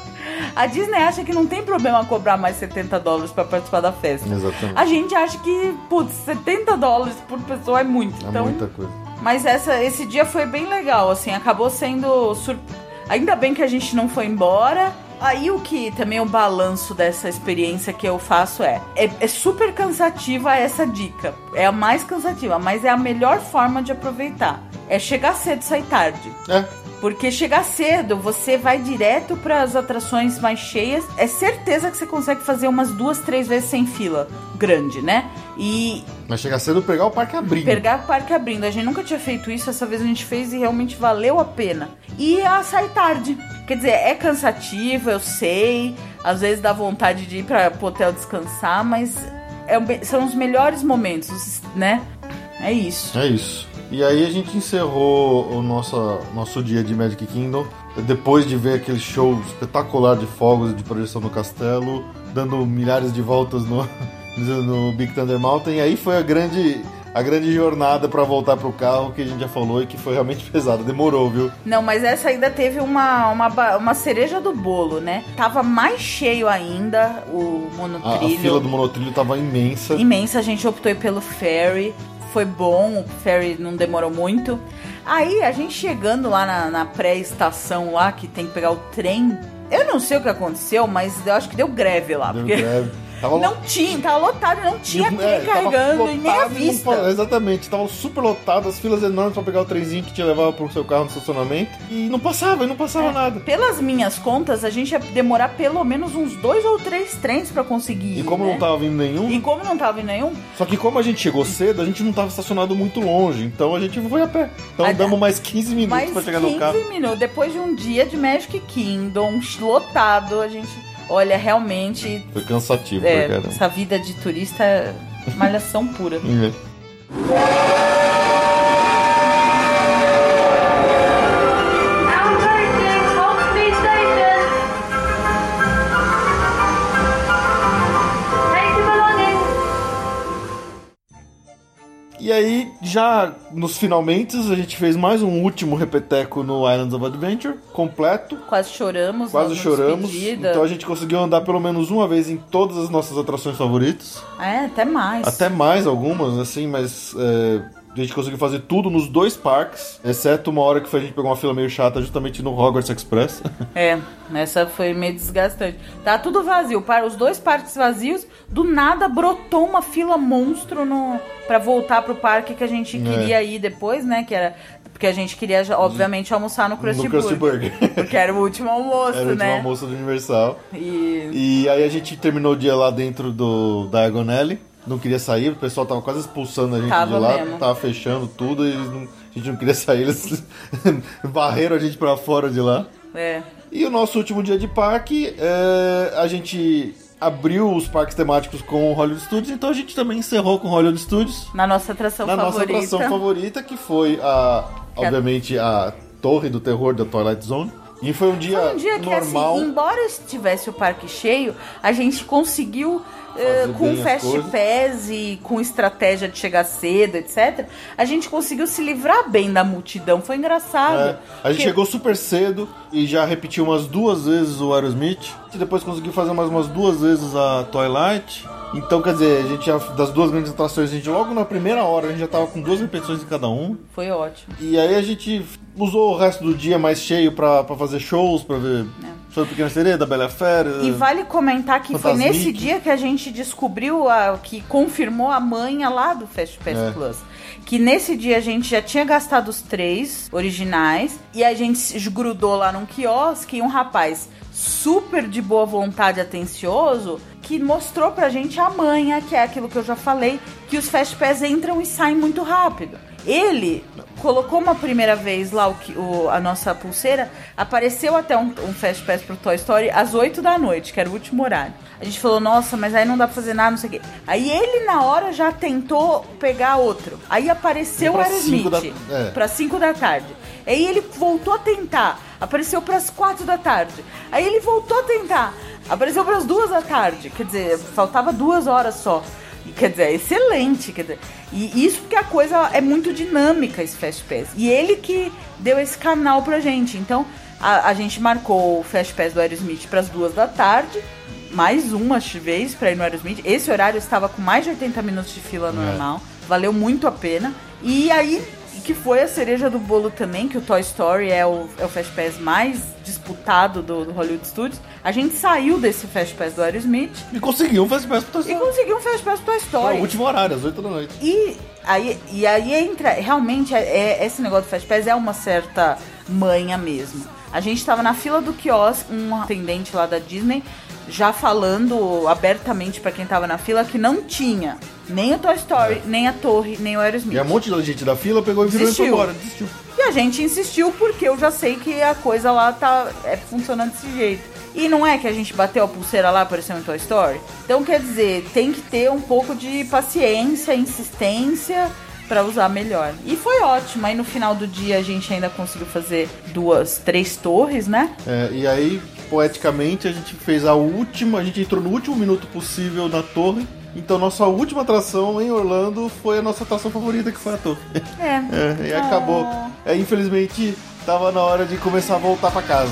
A Disney acha que não tem problema cobrar mais 70 dólares pra participar da festa. Exatamente. A gente acha que, putz, 70 dólares por pessoa é muito. É então, muita coisa. Mas essa, esse dia foi bem legal, assim, acabou sendo. sur- Ainda bem que a gente não foi embora Aí o que também o balanço dessa experiência que eu faço é, é, é super cansativa essa dica. É a mais cansativa, mas é a melhor forma de aproveitar. É chegar cedo e sair tarde. É, Porque chegar cedo, você vai direto para as atrações mais cheias. É certeza que você consegue fazer umas duas, três vezes sem fila grande, né? E mas chega cedo pegar o parque abrindo. pegar o parque abrindo. A gente nunca tinha feito isso, essa vez a gente fez e realmente valeu a pena. E a sair tarde. Quer dizer, é cansativo, eu sei. Às vezes dá vontade de ir para o hotel descansar, mas é são os melhores momentos, né? É isso. É isso. E aí a gente encerrou o nosso, nosso dia de Magic Kingdom. Depois de ver aquele show espetacular de fogos e de projeção no castelo, dando milhares de voltas no, no Big Thunder Mountain. E aí foi a grande, a grande jornada para voltar pro carro que a gente já falou e que foi realmente pesada. Demorou, viu? Não, mas essa ainda teve uma, uma, uma cereja do bolo, né? Tava mais cheio ainda o A, a monotrilho. fila do monotrilho tava imensa. imensa, a gente optou pelo ferry. Foi bom, o ferry não demorou muito. Aí a gente chegando lá na, na pré-estação lá, que tem que pegar o trem. Eu não sei o que aconteceu, mas eu acho que deu greve lá. Deu porque greve. Tava não tinha, tava lotado, não tinha trem é, carregando e nem a lotado vista. exatamente, tava super lotado, as filas enormes pra pegar o trenzinho que te levava pro seu carro no estacionamento. E não passava, e não passava nada. Pelas minhas contas, a gente ia demorar pelo menos uns dois ou três trens pra conseguir. E como né? não tava vindo nenhum, E como não tava vindo nenhum, só que como a gente chegou cedo, a gente não tava estacionado muito longe, então a gente foi a pé. Então Ah, damos mais 15 minutos mais pra chegar 15 no carro. minutos. Depois de um dia de Magic Kingdom lotado, a gente. Olha, realmente. Foi cansativo é, caramba. essa vida de turista é malhação pura. É. E aí, já nos finalmente, a gente fez mais um último repeteco no Islands of Adventure, completo. Quase choramos. Quase na choramos. despedida. Então a gente conseguiu andar pelo menos uma vez em todas as nossas atrações favoritas. É, até mais. Até mais algumas, assim, mas é, a gente conseguiu fazer tudo nos dois parques, exceto uma hora que foi, a gente pegou uma fila meio chata justamente no Hogwarts Express. É, essa foi meio desgastante. Tá tudo vazio. Para os dois parques vazios, do nada brotou uma fila monstro no para voltar pro parque que a gente queria ir depois, né? Que era porque a gente queria, obviamente, almoçar no Krusty, no Krusty Burger. Burger. Porque era o último almoço, Era o último né? almoço do Universal. E E aí a gente terminou o dia lá dentro do Diagon Alley. Não queria sair, o pessoal tava quase expulsando a gente Tava de lá, mesmo. tava fechando tudo, e não- a gente não queria sair, eles varreram a gente pra fora de lá. é, E o nosso último dia de parque, é, a gente abriu os parques temáticos com o Hollywood Studios, então a gente também encerrou com o Hollywood Studios na nossa atração na nossa favorita. atração favorita, que foi a, é- obviamente, a Torre do Terror da Twilight Zone. E foi um dia, Foi um dia que, normal. assim, embora estivesse o parque cheio, a gente conseguiu, Fazer com Fast. Pass e com estratégia de chegar cedo, etc., a gente conseguiu se livrar bem da multidão. Foi engraçado. É, a gente Porque- chegou super cedo e já repetiu umas duas vezes o Aerosmith. E depois conseguiu fazer mais umas duas vezes a Twilight. Então, quer dizer, a gente já, das duas grandes atrações, a gente logo na primeira hora, a gente já tava com duas repetições de cada um. Foi ótimo. E aí a gente usou o resto do dia mais cheio pra, pra fazer shows, pra ver show do Pequena Sereia, da Bela Fera. É. E vale comentar que foi Fantasmic. nesse dia que a gente descobriu, a, que confirmou a manha lá do Fast Pass É. Plus. Que nesse dia a gente já tinha gastado os três originais e a gente grudou lá num quiosque e um rapaz super de boa vontade, atencioso, que mostrou pra gente a manha, que é aquilo que eu já falei, que os Fast Pass entram e saem muito rápido. Ele colocou uma primeira vez lá o, o- a nossa pulseira, apareceu até um, um Fast Pass pro Toy Story às 8 da noite, que era o último horário. A gente falou, nossa, mas aí não dá pra fazer nada, não sei o quê. Aí ele, na hora, já tentou pegar outro. Aí apareceu o Aerosmith cinco da- é. pra 5 da tarde. Aí ele voltou a tentar, apareceu pras 4 da tarde. Aí ele voltou a tentar, apareceu pras 2 da tarde. Quer dizer, faltava duas horas só. E, Quer dizer, é excelente. Quer dizer, e isso porque a coisa é muito dinâmica, esse Fast Pass. E ele que deu esse canal pra gente. Então, a, a gente marcou o Fast Pass do Aerosmith pras duas da tarde. Mais uma vez pra ir no Aerosmith. Esse horário estava com mais de 80 minutos de fila normal. Valeu muito a pena. E aí, que foi a cereja do bolo também, que o Toy Story é o, é o Fast Pass mais disputado do, do Hollywood Studios. A gente saiu desse Fast Pass do Aerosmith E conseguiu um Fast Pass pro e Toy Story. conseguiu um Fast Pass Toy Foi Story. o último horário, às 8 da noite. E aí, e aí entra, realmente, é, é- esse negócio do Fast Pass é uma certa manha mesmo. A gente tava na fila do quiosque, um atendente lá da Disney, já falando abertamente pra quem tava na fila que não tinha nem o Toy Story, nem a torre, nem o Aerosmith. E um monte de gente da fila pegou e virou e foi embora. Desistiu. E a gente insistiu porque eu já sei que a coisa lá tá é, funcionando desse jeito. E não é que a gente bateu a pulseira lá, apareceu em Toy Story? Então, quer dizer, tem que ter um pouco de paciência, insistência pra usar melhor. E foi ótimo. Aí no final do dia a gente ainda conseguiu fazer duas, três torres, né? É, e aí, poeticamente, a gente fez a última, a gente entrou no último minuto possível na torre. Então, nossa última atração em Orlando foi a nossa atração favorita, que foi a torre. É. É, e acabou. É, infelizmente, tava na hora de começar a voltar pra casa.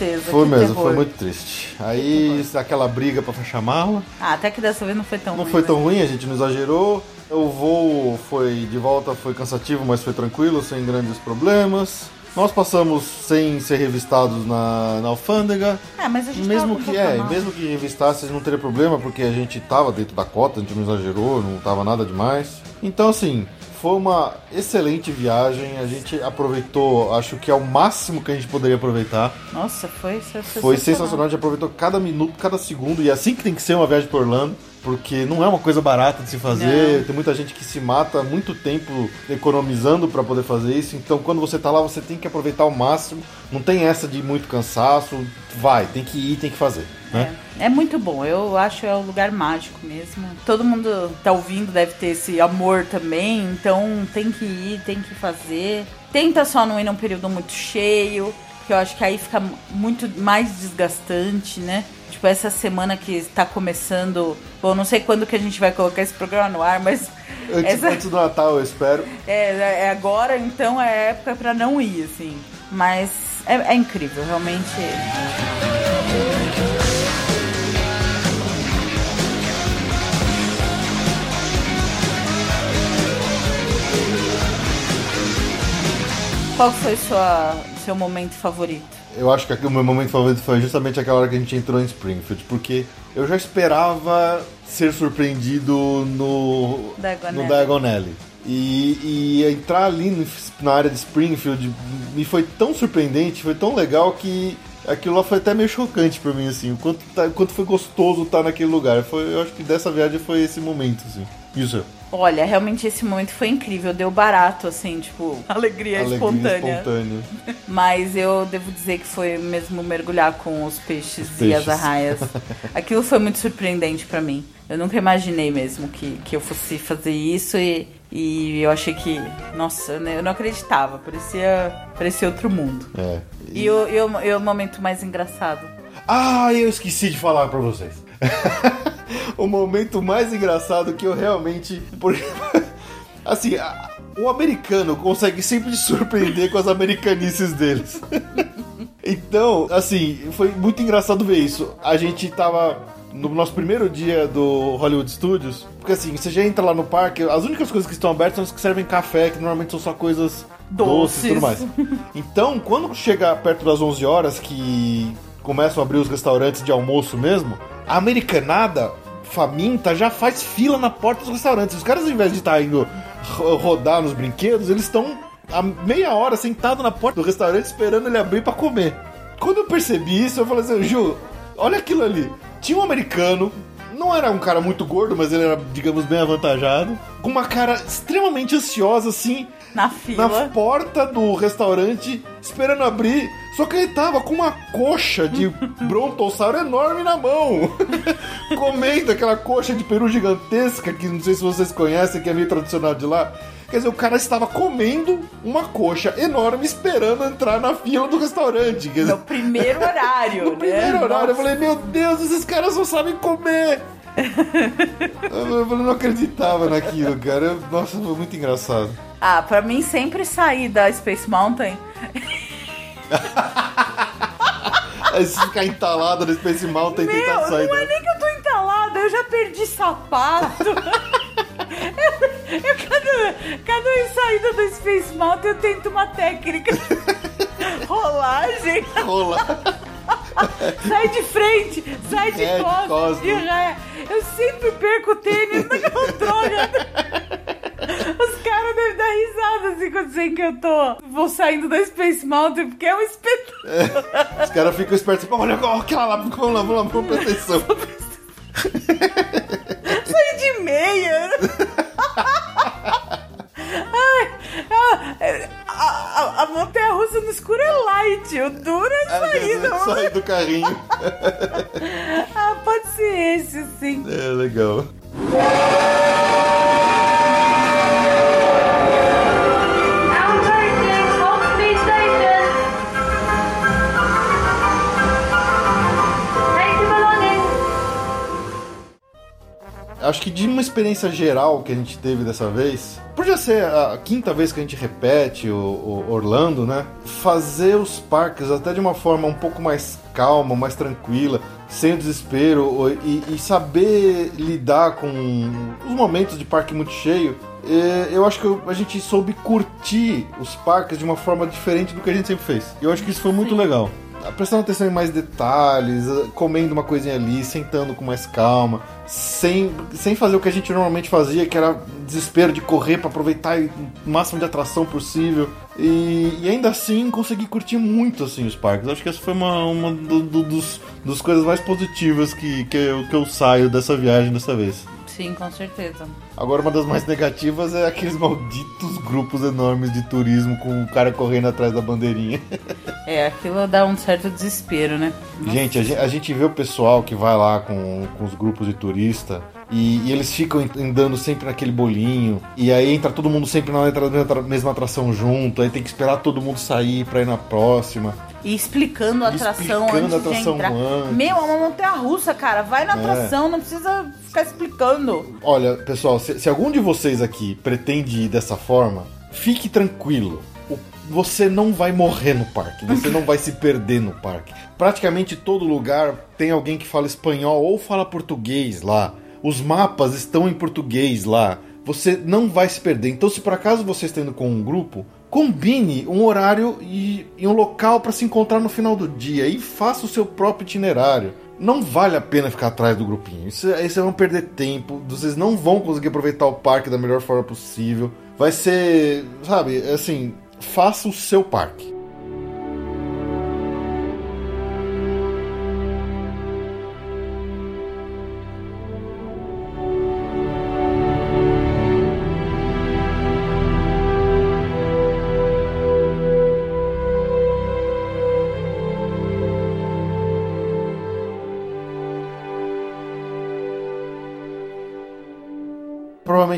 Tristeza. Foi mesmo, terror. foi muito triste. Aí, aquela briga pra fechar a mala. Ah, até que dessa vez não foi tão Não ruim, foi né? tão ruim, a gente não exagerou. O voo foi de volta, foi cansativo, mas foi tranquilo, sem grandes problemas. Nós passamos sem ser revistados na, na alfândega. É, mas a gente Mesmo que, é, mala. mesmo que revistasse, não teria problema, porque a gente tava dentro da cota, a gente não exagerou, não tava nada demais. Então, assim, foi uma excelente viagem. A gente aproveitou, acho que é o máximo que a gente poderia aproveitar. Nossa, foi, foi, Foi sensacional, a gente aproveitou cada minuto, cada segundo, e é assim que tem que ser uma viagem por Orlando, porque não é uma coisa barata de se fazer, Não. tem muita gente que se mata muito tempo economizando para poder fazer isso, então quando você tá lá você tem que aproveitar ao máximo, não tem essa de muito cansaço, vai, tem que ir, tem que fazer, né? É, é muito bom, eu acho é um lugar mágico mesmo. Todo mundo tá ouvindo deve ter esse amor também, então tem que ir, tem que fazer. Tenta só não ir num período muito cheio, que eu acho que aí fica muito mais desgastante, né? Tipo, essa semana que está começando. Bom, não sei quando que a gente vai colocar esse programa no ar, mas. Antes, essa- antes do Natal, eu espero. é, é agora, então é época pra não ir, assim. Mas é, é incrível, realmente. Qual foi sua, seu momento favorito? Eu acho que o meu momento favorito foi justamente aquela hora que a gente entrou em Springfield, porque eu já esperava ser surpreendido no Diagon no. Diagon Alley. E, e entrar ali no- na área de Springfield me foi tão surpreendente, foi tão legal que aquilo lá foi até meio chocante pra mim, assim, o quanto, tá- o quanto foi gostoso estar naquele lugar. Foi, eu acho que dessa viagem foi esse momento, assim. Isso, Olha, realmente esse momento foi incrível, deu barato, assim, tipo, alegria, alegria espontânea. espontânea. Mas eu devo dizer que foi mesmo mergulhar com os peixes, Os e peixes. as arraias. Aquilo foi muito surpreendente pra mim. Eu nunca imaginei mesmo que, que eu fosse fazer isso e, e eu achei que, nossa, eu ne- eu não acreditava, parecia, parecia outro mundo. É. E o, e, o, e o momento mais engraçado? Ah, eu esqueci de falar pra vocês. o momento mais engraçado que eu realmente. Porque, assim, a- o americano consegue sempre surpreender com as americanices deles. então, assim, foi muito engraçado ver isso. A gente tava no nosso primeiro dia do Hollywood Studios, porque assim, você já entra lá no parque, as únicas coisas que estão abertas são as que servem café, que normalmente são só coisas doces, e tudo mais. Doces. Então, quando chega perto das 11 horas, que começam a abrir os restaurantes de almoço mesmo, a americanada faminta já faz fila na porta dos restaurantes. Os caras, ao invés de estar indo ro- rodar nos brinquedos, eles estão há meia hora sentados na porta do restaurante esperando ele abrir pra comer. Quando eu percebi isso, eu falei assim, Ju, olha aquilo ali. Tinha um americano, não era um cara muito gordo, mas ele era, digamos, bem avantajado, com uma cara extremamente ansiosa, assim, Na na fila. porta do restaurante, esperando abrir. Só que ele tava com uma coxa de brontossauro enorme na mão. Comendo aquela coxa de peru gigantesca, que não sei se vocês conhecem, que é meio tradicional de lá. Quer dizer, o cara estava comendo uma coxa enorme esperando entrar na fila do restaurante. Quer dizer, No primeiro horário, no né? primeiro horário, eu Nossa. falei, meu Deus, esses caras só sabem comer. Eu não acreditava naquilo, cara. Nossa, foi muito engraçado. Ah, pra mim sempre sair da Space Mountain Aí você fica entalado no Space Mountain e tentar sair. não é nem que eu tô entalada, eu já perdi sapato. eu, eu, cada, cada saída do Space Mountain eu tento uma técnica. Rolagem, Rolar. sai de frente, sai de de costas, costas. de ré. Eu sempre perco o tênis naquela droga. Os caras devem dar risada assim quando sei que eu tô. Vou saindo da Space Mountain, porque é um espetáculo. Os caras ficam espertos. Pô, olha olha aquela lá. Vamos lá, vamos lá, vamos prestar atenção. Saí de meia. Ai, a, a, a, a montanha russa no escuro é light, o duro é sair. não- Sair do carrinho. Ah, pode ser esse, sim. É, legal. Acho que de uma experiência geral que a gente teve dessa vez, por já ser a quinta vez que a gente repete o, o Orlando, né? Fazer os parques até de uma forma um pouco mais calma, mais tranquila, sem o desespero e, e saber lidar com os momentos de parque muito cheio. Eu acho que a gente soube curtir os parques de uma forma diferente do que a gente sempre fez. Eu acho que isso foi muito Sim. legal prestando atenção em mais detalhes, comendo uma coisinha ali, sentando com mais calma, sem, sem fazer o que a gente normalmente fazia, que era desespero de correr para aproveitar o máximo de atração possível. E, e ainda assim consegui curtir muito assim os parques. Acho que essa foi uma, uma do- do- dos, dos coisas mais positivas que, que, eu, que eu saio dessa viagem dessa vez. Sim, com certeza. Agora, uma das mais negativas é aqueles malditos grupos enormes de turismo com o cara correndo atrás da bandeirinha. É, aquilo dá um certo desespero, né? Gente, a gente, a gente vê o pessoal que vai lá com, com os grupos de turista e, e eles ficam andando sempre naquele bolinho. E aí entra todo mundo sempre na mesma- atração junto. Aí tem que esperar todo mundo sair pra ir na próxima. E explicando a atração explicando antes a atração de entrar. antes. Meu, é uma montanha russa, cara. Vai na É. atração, não precisa ficar explicando. Olha, pessoal, se, se algum de vocês aqui pretende ir dessa forma, fique tranquilo. Você não vai morrer no parque, você não vai se perder no parque. Praticamente todo lugar tem alguém que fala espanhol ou fala português lá. Os mapas estão em português lá. Você não vai se perder. Então, se por acaso você está indo com um grupo, combine um horário e, e um local para se encontrar no final do dia e faça o seu próprio itinerário. Não vale a pena ficar atrás do grupinho. Isso, aí vocês vão perder tempo. Vocês não vão conseguir aproveitar o parque da melhor forma possível. Vai ser, sabe, assim, faça o seu parque.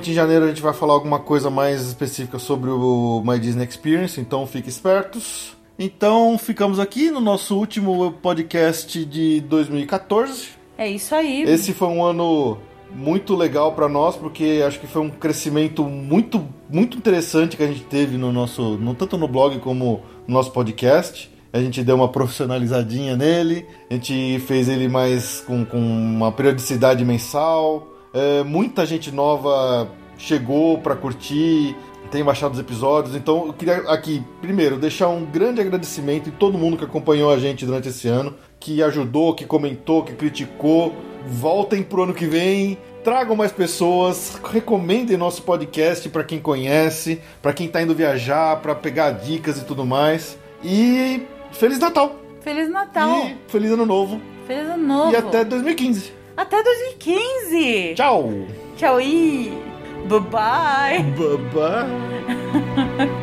Provavelmente em janeiro a gente vai falar alguma coisa mais específica sobre o My Disney Experience, então fiquem espertos. Então ficamos aqui no nosso último podcast de 2014. É isso aí. Esse foi um ano muito legal para nós, porque acho que foi um crescimento muito, muito interessante que a gente teve no nosso, no, tanto no blog como no nosso podcast. A gente deu uma profissionalizadinha nele, a gente fez ele mais com, com uma periodicidade mensal. É, muita gente nova chegou para curtir, tem baixado os episódios. Então eu queria aqui, primeiro, deixar um grande agradecimento em todo mundo que acompanhou a gente durante esse ano, que ajudou, que comentou, que criticou. Voltem pro ano que vem, tragam mais pessoas, recomendem nosso podcast para quem conhece, para quem tá indo viajar, para pegar dicas e tudo mais. E Feliz Natal! Feliz Natal. E Feliz Ano Novo! Feliz Ano Novo. E até 2015! Até 2015. Tchau! Tchau. e Bye bye. Bye bye!